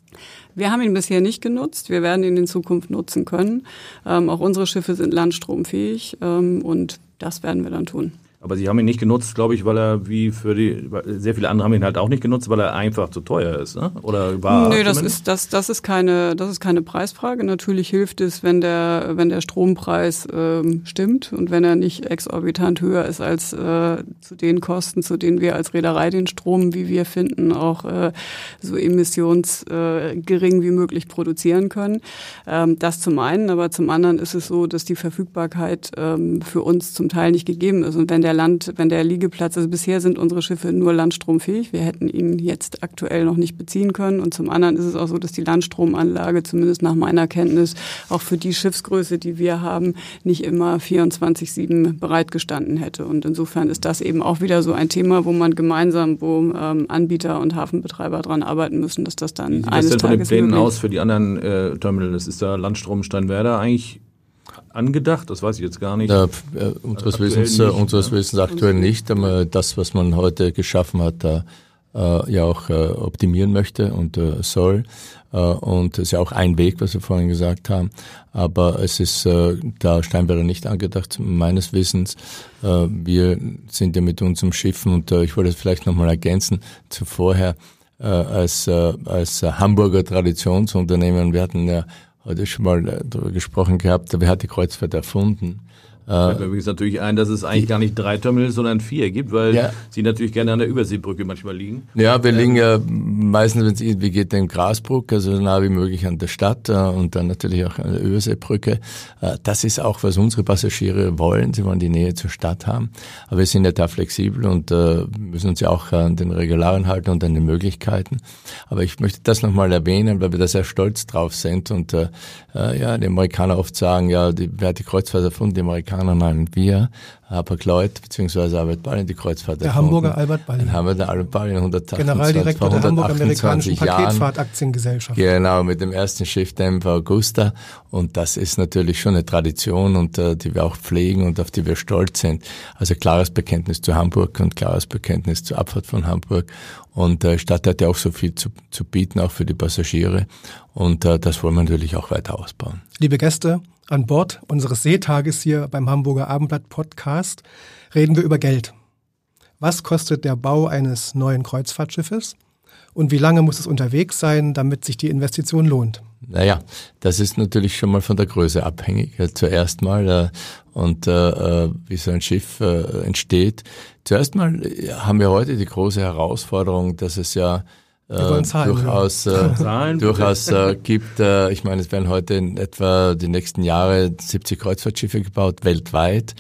Speaker 4: Wir haben ihn bisher nicht genutzt. Wir werden ihn in Zukunft nutzen können. Ähm, auch unsere Schiffe sind landstromfähig ähm, und das werden wir dann tun.
Speaker 3: Aber sie haben ihn nicht genutzt, glaube ich, weil er wie für die sehr viele andere haben ihn halt auch nicht genutzt, weil er einfach zu teuer ist, ne? Oder war
Speaker 4: Nee, das ist das das ist keine das ist keine Preisfrage. Natürlich hilft es, wenn der wenn der Strompreis ähm, stimmt und wenn er nicht exorbitant höher ist als äh, zu den Kosten, zu denen wir als Reederei den Strom, wie wir finden, auch äh, so emissionsgering äh, wie möglich produzieren können. Ähm, das zum einen, aber zum anderen ist es so, dass die Verfügbarkeit ähm, für uns zum Teil nicht gegeben ist und wenn der der Land, wenn der Liegeplatz, also bisher sind unsere Schiffe nur landstromfähig. Wir hätten ihn jetzt aktuell noch nicht beziehen können. Und zum anderen ist es auch so, dass die Landstromanlage, zumindest nach meiner Kenntnis, auch für die Schiffsgröße, die wir haben, nicht immer 24-7 bereitgestanden hätte. Und insofern ist das eben auch wieder so ein Thema, wo man gemeinsam, wo ähm, Anbieter und Hafenbetreiber dran arbeiten müssen, dass das dann Wie sieht eines das denn von den
Speaker 3: Plänen aus für die anderen äh, Terminals? Ist da Landstrom Steinwerder eigentlich angedacht? Das weiß ich jetzt gar nicht. Ja,
Speaker 5: äh, unseres, Wissens, nicht, unseres ne? Wissens aktuell nicht. Aber das, was man heute geschaffen hat, da äh, ja auch äh, optimieren möchte und äh, soll. Äh, und es ist ja auch ein Weg, was wir vorhin gesagt haben. Aber es ist äh, da Steinberger nicht angedacht, meines Wissens. Äh, wir sind ja mit unserem Schiffen und äh, ich wollte es vielleicht nochmal ergänzen zu vorher äh, als, äh, als Hamburger Traditionsunternehmen. Wir hatten ja heute schon mal äh, darüber gesprochen gehabt, wer hat die Kreuzfahrt erfunden?
Speaker 3: Fällt mir übrigens natürlich ein, dass es eigentlich gar nicht drei Terminals, sondern vier gibt, weil
Speaker 5: Ja.
Speaker 3: sie natürlich gerne an der Überseebrücke manchmal liegen.
Speaker 5: Ja, wir liegen ja meistens, wenn es irgendwie geht, in Grasbruck, also so nah wie möglich an der Stadt äh, und dann natürlich auch an der Überseebrücke. Äh, das ist auch, was unsere Passagiere wollen. Sie wollen die Nähe zur Stadt haben. Aber wir sind ja da flexibel und äh, müssen uns ja auch an den Regularen halten und an den Möglichkeiten. Aber ich möchte das nochmal erwähnen, weil wir da sehr stolz drauf sind und äh, äh, ja, die Amerikaner oft sagen, ja, die, wer hat die Kreuzfahrt erfunden? Die Amerikaner, nein, wir. Hapag-Lloyd beziehungsweise Albert Ballin die Kreuzfahrt
Speaker 2: Der
Speaker 5: erfunden.
Speaker 2: Hamburger Albert Ballin.
Speaker 5: Dann haben wir den Albert Ballin 128,
Speaker 2: Generaldirektor der
Speaker 5: vor
Speaker 2: Hamburg-Amerikanischen
Speaker 5: 128 Jahren.
Speaker 2: Paketfahrtaktiengesellschaft.
Speaker 5: Genau, mit dem ersten Schiff der MV Augusta. Und das ist natürlich schon eine Tradition und äh, die wir auch pflegen und auf die wir stolz sind. Also klares Bekenntnis zu Hamburg und klares Bekenntnis zur Abfahrt von Hamburg. Und äh, Stadt hat ja auch so viel zu, zu bieten, auch für die Passagiere. Und äh, das wollen wir natürlich auch weiter ausbauen.
Speaker 2: Liebe Gäste, an Bord unseres Seetages hier beim Hamburger Abendblatt Podcast reden wir über Geld. Was kostet der Bau eines neuen Kreuzfahrtschiffes? Und wie lange muss es unterwegs sein, damit sich die Investition lohnt?
Speaker 5: Naja, das ist natürlich schon mal von der Größe abhängig. Zuerst mal äh, und äh, äh, wie so ein Schiff äh, entsteht. Zuerst mal äh, haben wir heute die große Herausforderung, dass es ja äh,
Speaker 2: wollen Zahlen
Speaker 5: durchaus äh,
Speaker 3: Zahlen, bitte.
Speaker 5: durchaus äh, gibt. Äh, ich meine, es werden heute in etwa die nächsten Jahre 70 Kreuzfahrtschiffe gebaut weltweit.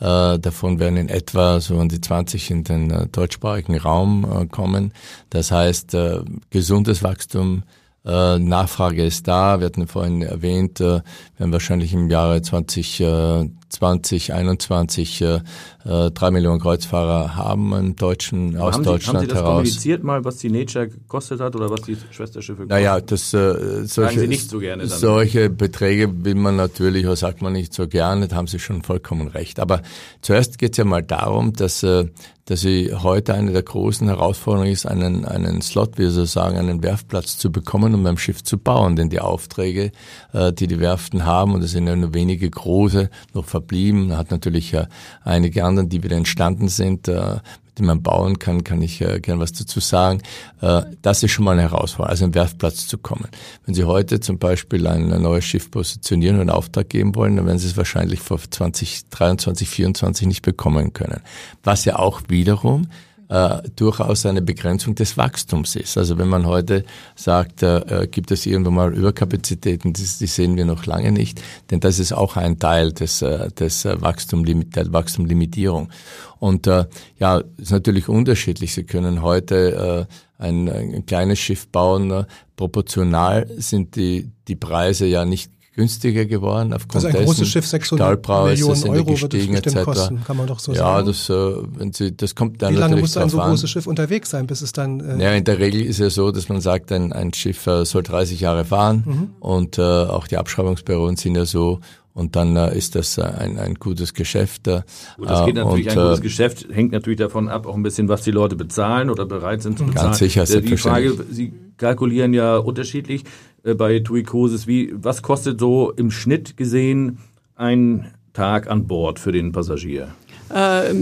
Speaker 5: Äh, davon werden in etwa so an die 20 in den äh, deutschsprachigen Raum äh, kommen. Das heißt, äh, gesundes Wachstum, äh, Nachfrage ist da. Wir hatten vorhin erwähnt, äh, wir werden wahrscheinlich im Jahre 20, äh, 2021 äh, äh, drei Millionen Kreuzfahrer haben im Deutschen, aus
Speaker 3: haben, Sie, haben
Speaker 5: Deutschland
Speaker 3: Sie das
Speaker 5: heraus.
Speaker 3: kommuniziert mal, was die Nature gekostet hat oder was die Schwesterschiffe
Speaker 5: Naja, das, äh, solche,
Speaker 3: so gerne
Speaker 5: solche Beträge will man natürlich, oder sagt man nicht so gerne, da haben Sie schon vollkommen recht. Aber zuerst geht es ja mal darum, dass, äh, dass sie heute eine der großen Herausforderungen ist, einen, einen Slot, wie wir so sagen, einen Werftplatz zu bekommen, um beim Schiff zu bauen. Denn die Aufträge, äh, die die Werften haben, und es sind ja nur wenige große noch verblieben, hat natürlich äh, einige andere, die wieder entstanden sind, äh, die man bauen kann, kann ich äh, gern was dazu sagen. Äh, das ist schon mal eine Herausforderung, also einen Werftplatz zu kommen. Wenn Sie heute zum Beispiel ein, ein neues Schiff positionieren und einen Auftrag geben wollen, dann werden Sie es wahrscheinlich vor 2023, 2024 nicht bekommen können. Was ja auch wiederum äh, durchaus eine Begrenzung des Wachstums ist. Also wenn man heute sagt, äh, äh, gibt es irgendwo mal Überkapazitäten, das, die sehen wir noch lange nicht, denn das ist auch ein Teil des, äh, des äh, Wachstum, der Wachstumlimitierung. Und äh, ja, ist natürlich unterschiedlich. Sie können heute äh, ein, ein kleines Schiff bauen. Proportional sind die, die Preise ja nicht günstiger geworden aufgrund
Speaker 2: Also ein
Speaker 5: dessen.
Speaker 2: großes Schiff, 600
Speaker 5: Stahlpreise
Speaker 2: Millionen Euro wird es
Speaker 5: gestiegen
Speaker 2: bestimmt
Speaker 5: etc.
Speaker 2: kosten, kann man doch so
Speaker 5: ja,
Speaker 2: sagen.
Speaker 5: das, äh, wenn Sie, das kommt dann
Speaker 2: Wie lange muss ein so großes Schiff unterwegs sein, bis es dann... Äh,
Speaker 5: Ja, in der Regel ist ja so, dass man sagt, ein, ein Schiff äh, soll 30 Jahre fahren
Speaker 2: Mhm.
Speaker 5: und äh, auch die Abschreibungsperioden sind ja so und dann äh, ist das äh, ein, ein gutes Geschäft. Äh,
Speaker 3: Gut, das geht natürlich,
Speaker 5: und,
Speaker 3: ein gutes
Speaker 5: äh,
Speaker 3: Geschäft hängt natürlich davon ab, auch ein bisschen, was die Leute bezahlen oder bereit sind zu bezahlen.
Speaker 5: Ganz sicher,
Speaker 3: Äh, Die Frage. Sie kalkulieren ja unterschiedlich äh, bei TUI Cruises. Wie, was kostet so im Schnitt gesehen ein Tag an Bord für den Passagier?
Speaker 4: Äh,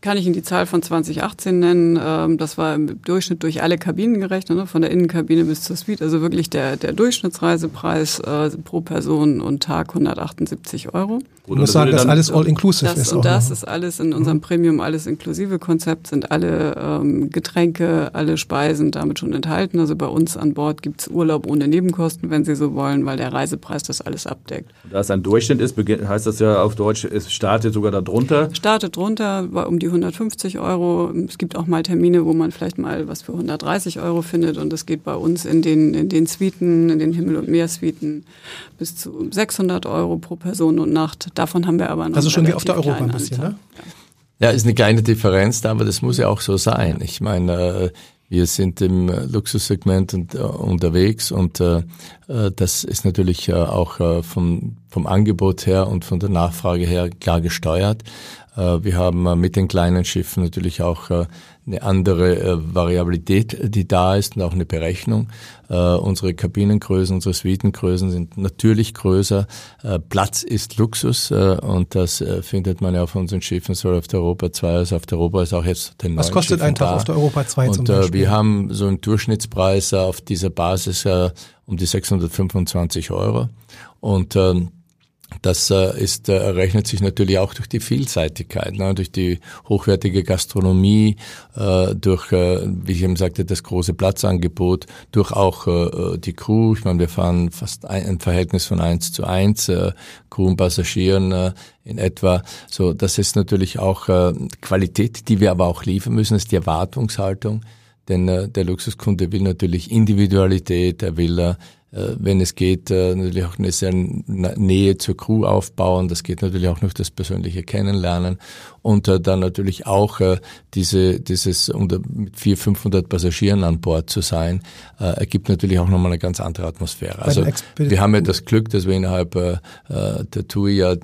Speaker 4: kann ich Ihnen die Zahl von 2018 nennen. Ähm, das war im Durchschnitt durch alle Kabinen gerechnet, ne? von der Innenkabine bis zur Suite. Also wirklich der, der Durchschnittsreisepreis äh, pro Person und Tag 178 Euro.
Speaker 2: ich muss sagen, dass
Speaker 3: dann-
Speaker 2: alles all-inclusive
Speaker 4: Das
Speaker 2: ist.
Speaker 4: und
Speaker 2: auch
Speaker 4: das
Speaker 2: noch.
Speaker 4: ist alles in unserem Premium, alles inklusive Konzept, sind alle ähm, Getränke, alle Speisen damit schon enthalten. Also bei uns an Bord gibt's Urlaub ohne Nebenkosten, wenn Sie so wollen, weil der Reisepreis das alles abdeckt.
Speaker 3: Da es ein Durchschnitt ist, heißt das ja auf Deutsch, es startet sogar darunter.
Speaker 4: Startet drunter bei um die 150 Euro. Es gibt auch mal Termine, wo man vielleicht mal was für 130 Euro findet und es geht bei uns in den, in den Suiten, in den Himmel- und Meersuiten bis zu 600 Euro pro Person und Nacht. Davon haben wir aber noch
Speaker 2: Also schon wie auf der Europa ein bisschen,
Speaker 4: Anteil.
Speaker 2: ne?
Speaker 5: Ja, ist eine kleine Differenz da, aber das muss ja auch so sein. Ich meine, äh, wir sind im äh, Luxussegment und, äh, unterwegs und äh, das ist natürlich äh, auch vom, vom Angebot her und von der Nachfrage her klar gesteuert. Wir haben mit den kleinen Schiffen natürlich auch eine andere äh, Variabilität, die da ist und auch eine Berechnung. Äh, unsere Kabinengrößen, unsere Suitengrößen sind natürlich größer. Äh, Platz ist Luxus äh, und das äh, findet man ja auf unseren Schiffen, sowohl auf der Europa 2 als auch auf der Europa ist auch jetzt den
Speaker 2: Was kostet
Speaker 5: Schiffen
Speaker 2: ein Tag
Speaker 5: da.
Speaker 2: auf der Europa 2
Speaker 5: und,
Speaker 2: zum
Speaker 5: äh,
Speaker 2: Beispiel?
Speaker 5: wir haben so einen Durchschnittspreis auf dieser Basis um die 625 Euro. Und ähm, das äh, ist, äh, rechnet sich natürlich auch durch die Vielseitigkeit, ne, durch die hochwertige Gastronomie, äh, durch, wie ich eben sagte, das große Platzangebot, durch auch die Crew. Ich meine, wir fahren fast ein, Verhältnis von eins zu eins, Crew und Passagieren in etwa. So, das ist natürlich auch Qualität, die wir aber auch liefern müssen, ist die Erwartungshaltung. Denn der Luxuskunde will natürlich Individualität, er will wenn es geht, äh, natürlich auch eine sehr Nähe zur Crew aufbauen. Das geht natürlich auch noch das persönliche Kennenlernen und äh, dann natürlich auch diese, dieses unter mit 400, 500 Passagieren an Bord zu sein, ergibt natürlich auch nochmal eine ganz andere Atmosphäre. Also wir haben ja das Glück, dass wir innerhalb der TUI ja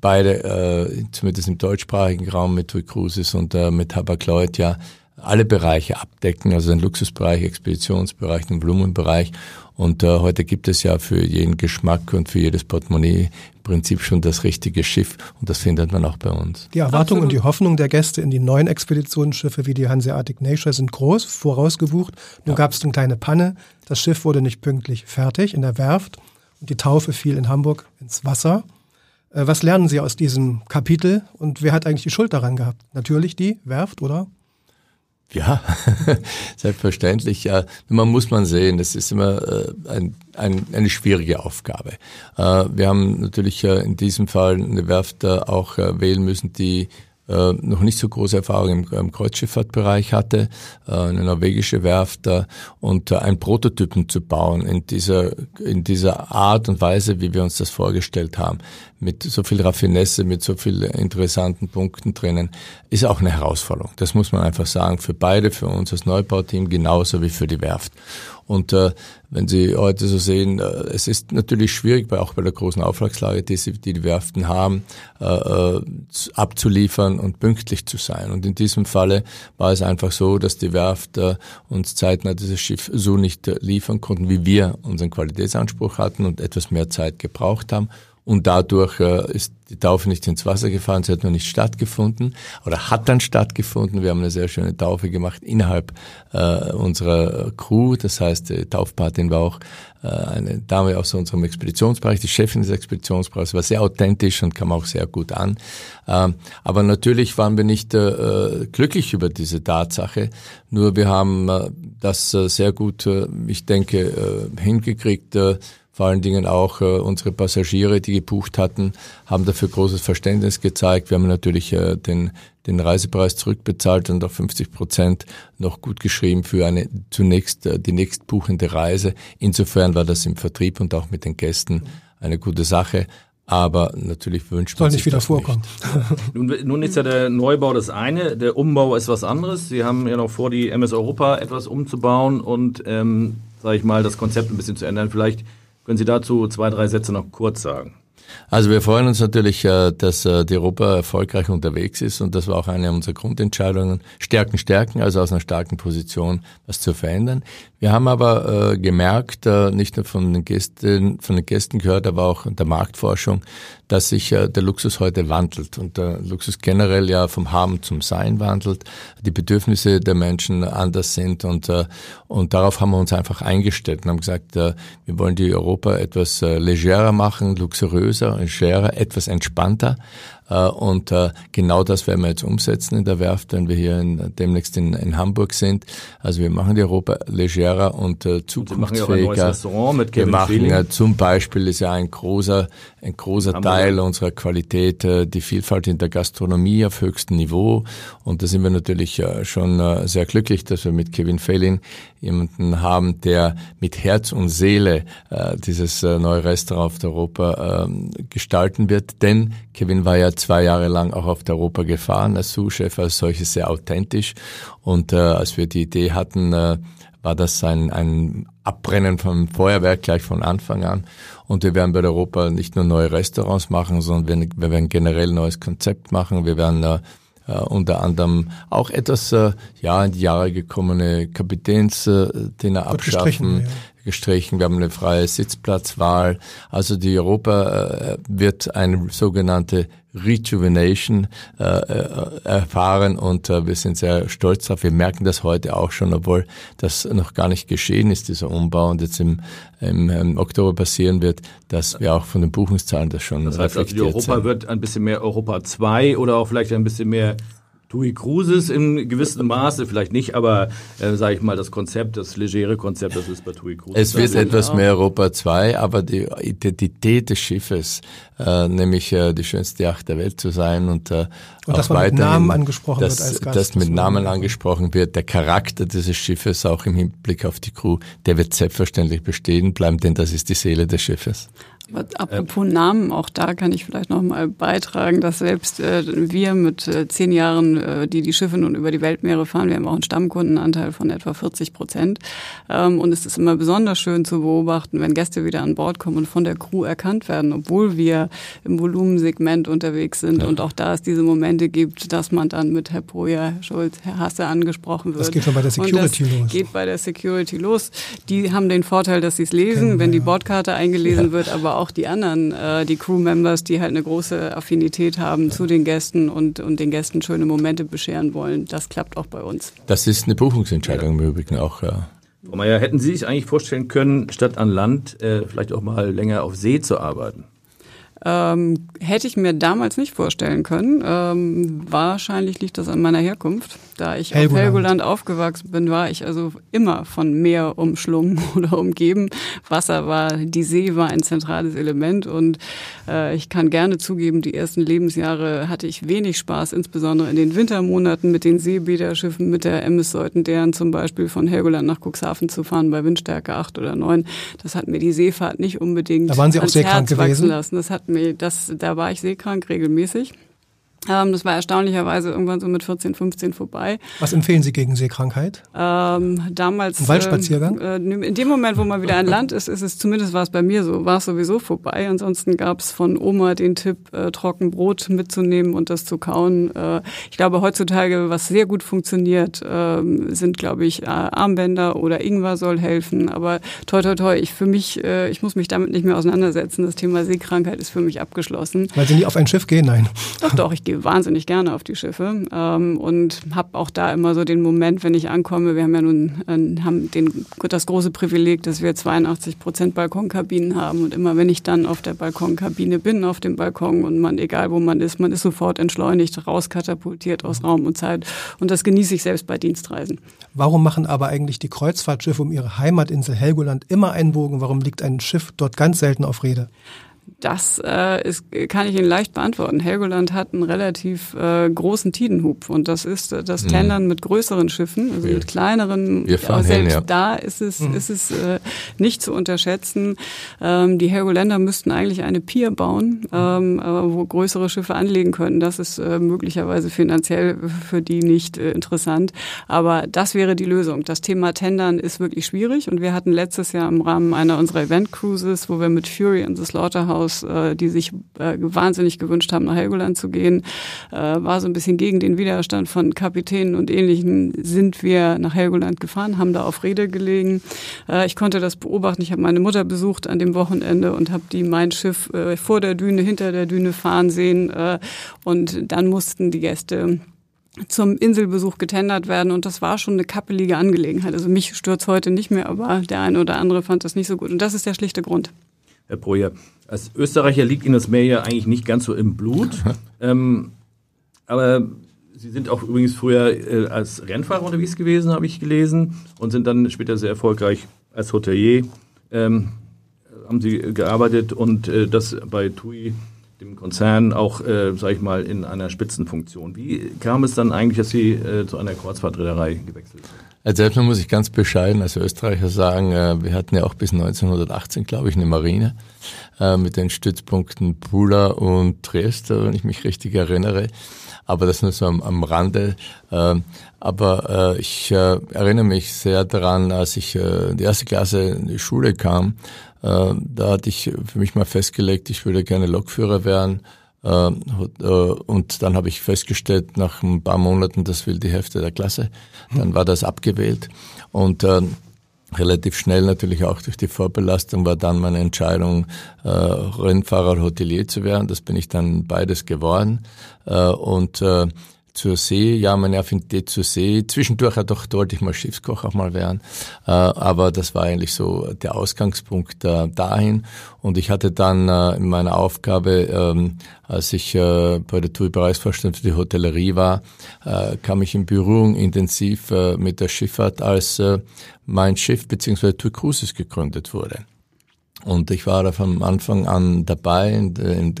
Speaker 5: beide, zumindest im deutschsprachigen Raum mit TUI Cruises und mit Hapag-Lloyd ja alle Bereiche abdecken, also den Luxusbereich, Expeditionsbereich, den Volumenbereich. Und äh, heute gibt es ja für jeden Geschmack und für jedes Portemonnaie im Prinzip schon das richtige Schiff und das findet man auch bei uns.
Speaker 2: Die Erwartung Absolut. und die Hoffnung der Gäste in die neuen Expeditionsschiffe wie die Hanseatic Nature sind groß, vorausgebucht. Nun ja. gab es eine kleine Panne. Das Schiff wurde nicht pünktlich fertig in der Werft und die Taufe fiel in Hamburg ins Wasser. Äh, was lernen Sie aus diesem Kapitel und wer hat eigentlich die Schuld daran gehabt? Natürlich die Werft, oder?
Speaker 5: Ja, selbstverständlich. Ja, man muss man sehen, das ist immer äh, ein, ein, eine schwierige Aufgabe. Äh, wir haben natürlich äh, in diesem Fall eine Werft auch wählen müssen, die äh, noch nicht so große Erfahrung im, im Kreuzschifffahrtbereich hatte, äh, eine norwegische Werft äh, und äh, einen Prototypen zu bauen in dieser, in dieser Art und Weise, wie wir uns das vorgestellt haben, mit so viel Raffinesse, mit so viel interessanten Punkten drinnen, ist auch eine Herausforderung. Das muss man einfach sagen, für beide, für uns als Neubauteam genauso wie für die Werft. Und äh, wenn Sie heute so sehen, äh, es ist natürlich schwierig, bei, auch bei der großen Auftragslage, die, sie, die die Werften haben, äh, äh, abzuliefern und pünktlich zu sein. Und in diesem Falle war es einfach so, dass die Werft äh, uns zeitnah dieses Schiff so nicht äh, liefern konnten, wie wir unseren Qualitätsanspruch hatten und etwas mehr Zeit gebraucht haben. Und dadurch äh, ist die Taufe nicht ins Wasser gefahren, sie hat noch nicht stattgefunden oder hat dann stattgefunden. Wir haben eine sehr schöne Taufe gemacht innerhalb äh, unserer Crew. Das heißt, die Taufpatin war auch äh, eine Dame aus unserem Expeditionsbereich, die Chefin des Expeditionsbereichs, war sehr authentisch und kam auch sehr gut an. Ähm, aber natürlich waren wir nicht äh, glücklich über diese Tatsache. Nur wir haben äh, das äh, sehr gut, äh, ich denke, äh, hingekriegt, äh, vor allen Dingen auch äh, unsere Passagiere, die gebucht hatten, haben dafür großes Verständnis gezeigt. Wir haben natürlich äh, den, den Reisepreis zurückbezahlt und auf 50 Prozent noch gut geschrieben für eine zunächst äh, die nächstbuchende Reise. Insofern war das im Vertrieb und auch mit den Gästen eine gute Sache. Aber natürlich wünscht
Speaker 2: man
Speaker 5: Soll
Speaker 2: nicht wieder vorkommen.
Speaker 3: Nicht. nun, nun ist ja der Neubau das eine, der Umbau ist was anderes. Sie haben ja noch vor, die MS Europa etwas umzubauen und, ähm, sage ich mal, das Konzept ein bisschen zu ändern. Vielleicht können Sie dazu zwei, drei Sätze noch kurz sagen?
Speaker 5: Also wir freuen uns natürlich, äh, dass äh, die Europa erfolgreich unterwegs ist und das war auch eine unserer Grundentscheidungen. Stärken, stärken, also aus einer starken Position was zu verändern. Wir haben aber äh, gemerkt, nicht nur von den Gästen, von den Gästen gehört, aber auch in der Marktforschung, dass sich der Luxus heute wandelt und der Luxus generell ja vom Haben zum Sein wandelt, die Bedürfnisse der Menschen anders sind und, und darauf haben wir uns einfach eingestellt und haben gesagt, wir wollen die Europa etwas legerer machen, luxuriöser, schwerer, etwas entspannter. Äh, und äh, genau das werden wir jetzt umsetzen in der Werft, wenn wir hier in, demnächst in, in Hamburg sind. Also wir machen die Europa legerer und äh, zukunftsfähiger.
Speaker 3: Und
Speaker 5: wir machen ja zum Beispiel ist ja ein großer, ein großer Teil unserer Qualität die Vielfalt in der Gastronomie auf höchstem Niveau. Und da sind wir natürlich schon sehr glücklich, dass wir mit Kevin Fehlin jemanden haben, der mit Herz und Seele dieses neue Restaurant auf Europa äh, gestalten wird. Denn Kevin war ja zwei Jahre lang auch auf der Europa gefahren als Sous-Chef, als solches sehr authentisch. Und äh, als wir die Idee hatten, äh, war das ein, ein Abbrennen vom Feuerwerk gleich von Anfang an. Und wir werden bei der Europa nicht nur neue Restaurants machen, sondern wir, wir werden generell ein neues Konzept machen. Wir werden äh, äh, unter anderem auch etwas äh, ja in die Jahre gekommene Kapitänsdinner abschaffen. Ja. Gestrichen. Wir haben eine freie Sitzplatzwahl. Also die Europa äh, wird eine sogenannte Rejuvenation äh, äh, erfahren und äh, wir sind sehr stolz darauf. Wir merken das heute auch schon, obwohl das noch gar nicht geschehen ist, dieser Umbau und jetzt im, im, im Oktober passieren wird, dass wir auch von den Buchungszahlen das schon
Speaker 3: das heißt, also die Europa sind. wird ein bisschen mehr Europa 2 oder auch vielleicht ein bisschen mehr TUI Cruises in gewissem Maße, vielleicht nicht, aber äh, sage ich mal, das Konzept, das legere Konzept, das ist bei TUI Cruises.
Speaker 5: Es wird etwas mehr Europa 2, aber die Identität des Schiffes, äh, nämlich äh, die schönste Yacht der Welt zu sein und, äh,
Speaker 2: und dass man mit Namen angesprochen
Speaker 5: dass,
Speaker 2: wird als Gast.
Speaker 5: Dass mit Namen angesprochen wird, der Charakter dieses Schiffes auch im Hinblick auf die Crew, der wird selbstverständlich bestehen bleiben, denn das ist die Seele des Schiffes.
Speaker 4: Apropos ähm. Namen, auch da kann ich vielleicht noch mal beitragen, dass selbst äh, wir mit äh, zehn Jahren, äh, die die Schiffe nun über die Weltmeere fahren, wir haben auch einen Stammkundenanteil von etwa 40 Prozent. Ähm, und es ist immer besonders schön zu beobachten, wenn Gäste wieder an Bord kommen und von der Crew erkannt werden, obwohl wir im Volumensegment unterwegs sind ja. und auch da es diese Momente gibt, dass man dann mit Herr Poja, Herr Schulz, Herr Hasse angesprochen wird.
Speaker 2: Das geht schon bei der Security
Speaker 4: und das
Speaker 2: los.
Speaker 4: geht bei der Security los. Die haben den Vorteil, dass sie es lesen, Kennen wenn die Bordkarte eingelesen ja. wird, aber auch die anderen, äh, die Crewmembers, die halt eine große Affinität haben zu den Gästen und, und den Gästen schöne Momente bescheren wollen. Das klappt auch bei uns.
Speaker 5: Das ist eine Buchungsentscheidung im Übrigen auch, ja.
Speaker 3: Frau Mayer, hätten Sie sich eigentlich vorstellen können, statt an Land äh, vielleicht auch mal länger auf See zu arbeiten?
Speaker 4: Ähm, hätte ich mir damals nicht vorstellen können. Ähm, wahrscheinlich liegt das an meiner Herkunft. Da ich Helgoland. auf Helgoland aufgewachsen bin, war ich also immer von Meer umschlungen oder umgeben. Wasser war, die See war ein zentrales Element und äh, ich kann gerne zugeben, die ersten Lebensjahre hatte ich wenig Spaß, insbesondere in den Wintermonaten mit den Seebäderschiffen, mit der MS Seutendern zum Beispiel von Helgoland nach Cuxhaven zu fahren bei Windstärke 8 oder 9. Das hat mir die Seefahrt nicht unbedingt
Speaker 2: da waren Sie auch sehr
Speaker 4: Herz
Speaker 2: krank gewesen.
Speaker 4: lassen. Das hat mir, das, da war ich seekrank regelmäßig. Ähm, das war erstaunlicherweise irgendwann so mit 14, 15 vorbei.
Speaker 2: Was empfehlen Sie gegen Seekrankheit?
Speaker 4: Ähm, damals.
Speaker 2: Ein Waldspaziergang?
Speaker 4: Äh, in dem Moment, wo man wieder an Land ist, ist es zumindest war es bei mir so, war es sowieso vorbei. Ansonsten gab es von Oma den Tipp, äh, Trockenbrot mitzunehmen und das zu kauen. Äh, ich glaube, heutzutage, was sehr gut funktioniert, äh, sind, glaube ich, Armbänder oder Ingwer soll helfen. Aber toi, toi, toi, ich für mich, äh, ich muss mich damit nicht mehr auseinandersetzen. Das Thema Seekrankheit ist für mich abgeschlossen.
Speaker 2: Weil Sie nie auf ein Schiff gehen? Nein.
Speaker 4: Doch, doch, ich gehe wahnsinnig gerne auf die Schiffe ähm, und habe auch da immer so den Moment, wenn ich ankomme, wir haben ja nun äh, haben den, das große Privileg, dass wir 82 Prozent Balkonkabinen haben und immer wenn ich dann auf der Balkonkabine bin, auf dem Balkon und man, egal wo man ist, man ist sofort entschleunigt, rauskatapultiert aus Raum und Zeit und das genieße ich selbst bei Dienstreisen.
Speaker 2: Warum machen aber eigentlich die Kreuzfahrtschiffe um ihre Heimatinsel Helgoland immer einen Bogen? Warum liegt ein Schiff dort ganz selten auf Rede?
Speaker 4: Das äh, ist, kann ich Ihnen leicht beantworten. Helgoland hat einen relativ äh, großen Tidenhub und das ist äh, das mhm. Tendern mit größeren Schiffen, also wir, mit kleineren.
Speaker 5: Wir fahren
Speaker 4: selbst
Speaker 5: hin, ja.
Speaker 4: da ist es, mhm. ist es äh, nicht zu unterschätzen. Ähm, die Helgoländer müssten eigentlich eine Pier bauen, ähm, wo größere Schiffe anlegen können. Das ist äh, möglicherweise finanziell für die nicht äh, interessant, aber das wäre die Lösung. Das Thema Tendern ist wirklich schwierig und wir hatten letztes Jahr im Rahmen einer unserer Event Cruises, wo wir mit Fury and the Slaughterhouse aus, äh, die sich äh, wahnsinnig gewünscht haben, nach Helgoland zu gehen, äh, war so ein bisschen gegen den Widerstand von Kapitänen und Ähnlichen, sind wir nach Helgoland gefahren, haben da auf Rede gelegen. Äh, ich konnte das beobachten. Ich habe meine Mutter besucht an dem Wochenende und habe die mein Schiff äh, vor der Düne, hinter der Düne fahren sehen. Äh, und dann mussten die Gäste zum Inselbesuch getendert werden und das war schon eine kappelige Angelegenheit. Also mich stört heute nicht mehr, aber der eine oder andere fand das nicht so gut und das ist der schlichte Grund.
Speaker 3: Herr Projer, als Österreicher liegt Ihnen das Meer ja eigentlich nicht ganz so im Blut. ähm, aber Sie sind auch übrigens früher äh, als Rennfahrer unterwegs gewesen, habe ich gelesen, und sind dann später sehr erfolgreich als Hotelier. Ähm, haben Sie gearbeitet und äh, das bei TUI, dem Konzern, auch, äh, sage ich mal, in einer Spitzenfunktion. Wie kam es dann eigentlich, dass Sie äh, zu einer Kreuzfahrtreederei gewechselt sind?
Speaker 5: Also erstmal muss ich ganz bescheiden als Österreicher sagen, äh, wir hatten ja auch bis 1918, glaube ich, eine Marine äh, mit den Stützpunkten Pula und Trieste, wenn ich mich richtig erinnere. Aber das nur so am, am Rande. Ähm, aber äh, ich erinnere mich sehr daran, als ich in die erste Klasse in die Schule kam, da hatte ich für mich mal festgelegt, ich würde gerne Lokführer werden. Ähm, äh, und dann habe ich festgestellt, nach ein paar Monaten, das will die Hälfte der Klasse. Dann war das abgewählt. Und äh, relativ schnell natürlich auch durch die Vorbelastung war dann meine Entscheidung, äh, Rennfahrer Hotelier zu werden. Das bin ich dann beides geworden. Äh, und äh, zur See, ja, meine Affinität zur See. Zwischendurch ja doch wollte ich mal Schiffskoch auch mal werden, äh, aber das war eigentlich so der Ausgangspunkt äh, dahin. Und ich hatte dann äh, in meiner Aufgabe, ähm, als ich bei der TUI-Bereichsvorstand für die Hotellerie war, kam ich in Berührung intensiv mit der Schifffahrt, als mein Schiff bzw. TUI Cruises gegründet wurde. Und ich war da von Anfang an dabei in der, in,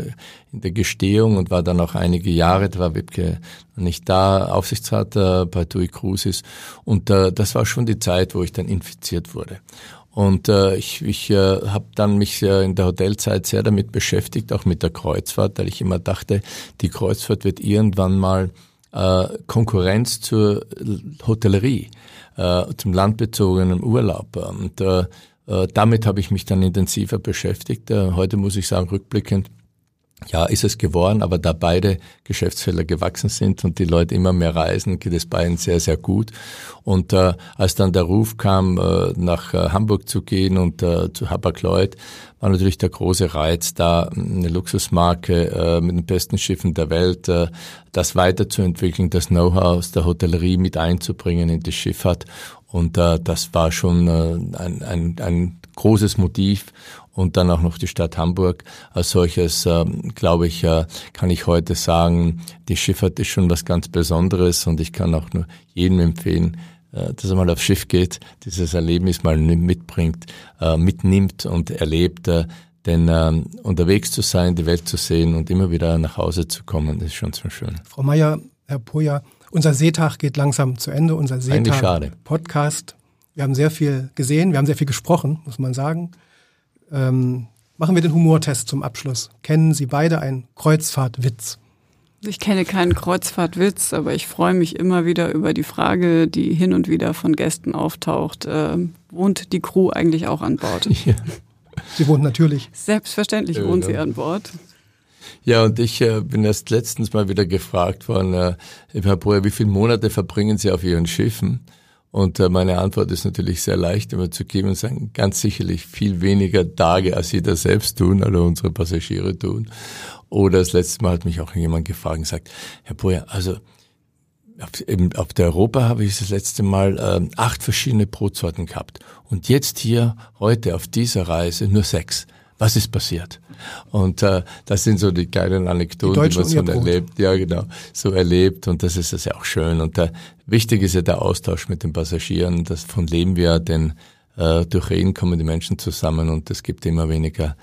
Speaker 5: in der Gestehung und war dann auch einige Jahre, da war Webke nicht da, Aufsichtsrat äh, bei TUI Cruises. Und äh, das war schon die Zeit, wo ich dann infiziert wurde. Und äh, ich, ich äh, habe dann mich äh, in der Hotelzeit sehr damit beschäftigt, auch mit der Kreuzfahrt, weil ich immer dachte, die Kreuzfahrt wird irgendwann mal äh, Konkurrenz zur Hotellerie, äh, zum landbezogenen Urlaub. Und äh, damit habe ich mich dann intensiver beschäftigt. Äh, heute muss ich sagen, rückblickend, ja, ist es geworden, aber da beide Geschäftsfelder gewachsen sind und die Leute immer mehr reisen, geht es beiden sehr, sehr gut. Und äh, als dann der Ruf kam, äh, nach äh, Hamburg zu gehen und äh, zu Hapag-Lloyd, war natürlich der große Reiz da, eine Luxusmarke äh, mit den besten Schiffen der Welt, äh, das weiterzuentwickeln, das Know-how aus der Hotellerie mit einzubringen in die Schifffahrt und äh, das war schon äh, ein, ein, ein großes Motiv. Und dann auch noch die Stadt Hamburg. Als solches, äh, glaube ich, äh, kann ich heute sagen, die Schifffahrt ist schon was ganz Besonderes und ich kann auch nur jedem empfehlen, äh, dass er mal aufs Schiff geht, dieses Erlebnis mal mitbringt, äh, mitnimmt und erlebt. Äh, denn äh, unterwegs zu sein, die Welt zu sehen und immer wieder nach Hause zu kommen, ist schon so schön.
Speaker 2: Frau Meier, Herr Poja, unser Seetag geht langsam zu Ende, unser Seetag-Podcast. Wir haben sehr viel gesehen, wir haben sehr viel gesprochen, muss man sagen. Ähm, machen wir den Humortest zum Abschluss. Kennen Sie beide einen Kreuzfahrtwitz?
Speaker 4: Ich kenne keinen Kreuzfahrtwitz, aber ich freue mich immer wieder über die Frage, die hin und wieder von Gästen auftaucht. Äh, wohnt die Crew eigentlich auch an Bord?
Speaker 2: Ja. Sie wohnt natürlich.
Speaker 4: Selbstverständlich ja, wohnt sie an Bord.
Speaker 5: Ja, und ich äh, bin erst letztens mal wieder gefragt worden, äh, Herr Breuer, wie viele Monate verbringen Sie auf Ihren Schiffen? Und äh, meine Antwort ist natürlich sehr leicht immer zu geben und sagen, ganz sicherlich viel weniger Tage, als Sie das selbst tun, oder unsere Passagiere tun. Oder das letzte Mal hat mich auch jemand gefragt und gesagt, Herr Breuer, also auf, eben, auf der Europa habe ich das letzte Mal äh, acht verschiedene Brotsorten gehabt. Und jetzt hier, heute auf dieser Reise nur sechs was ist passiert? Und äh, das sind so die kleinen Anekdoten, die, die man so erlebt. Ja, genau, so erlebt und das ist das ja auch schön. Und äh, wichtig ist ja der Austausch mit den Passagieren, davon leben wir, denn äh, durch Reden kommen die Menschen zusammen und es gibt immer weniger,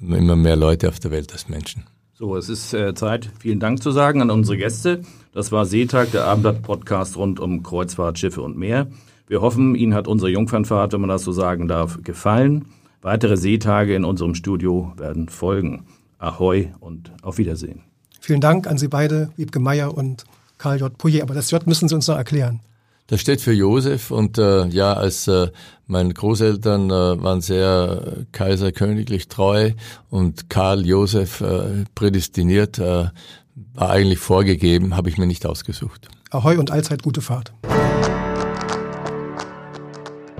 Speaker 5: immer mehr Leute auf der Welt als Menschen.
Speaker 3: So, es ist äh, Zeit, vielen Dank zu sagen an unsere Gäste. Das war Seetag, der Abendblatt-Podcast rund um Kreuzfahrt, Schiffe und Meer. Wir hoffen, Ihnen hat unsere Jungfernfahrt, wenn man das so sagen darf, gefallen. Weitere Seetage in unserem Studio werden folgen. Ahoi und auf Wiedersehen.
Speaker 2: Vielen Dank an Sie beide, Wiebke Meier und Karl J. Pouillet. Aber das J müssen Sie uns noch erklären.
Speaker 5: Das steht für Josef und äh, ja, als äh, meine Großeltern äh, waren sehr äh, kaiserköniglich treu und Karl Josef äh, prädestiniert, äh, war eigentlich vorgegeben, habe ich mir nicht ausgesucht.
Speaker 2: Ahoi und allzeit gute Fahrt.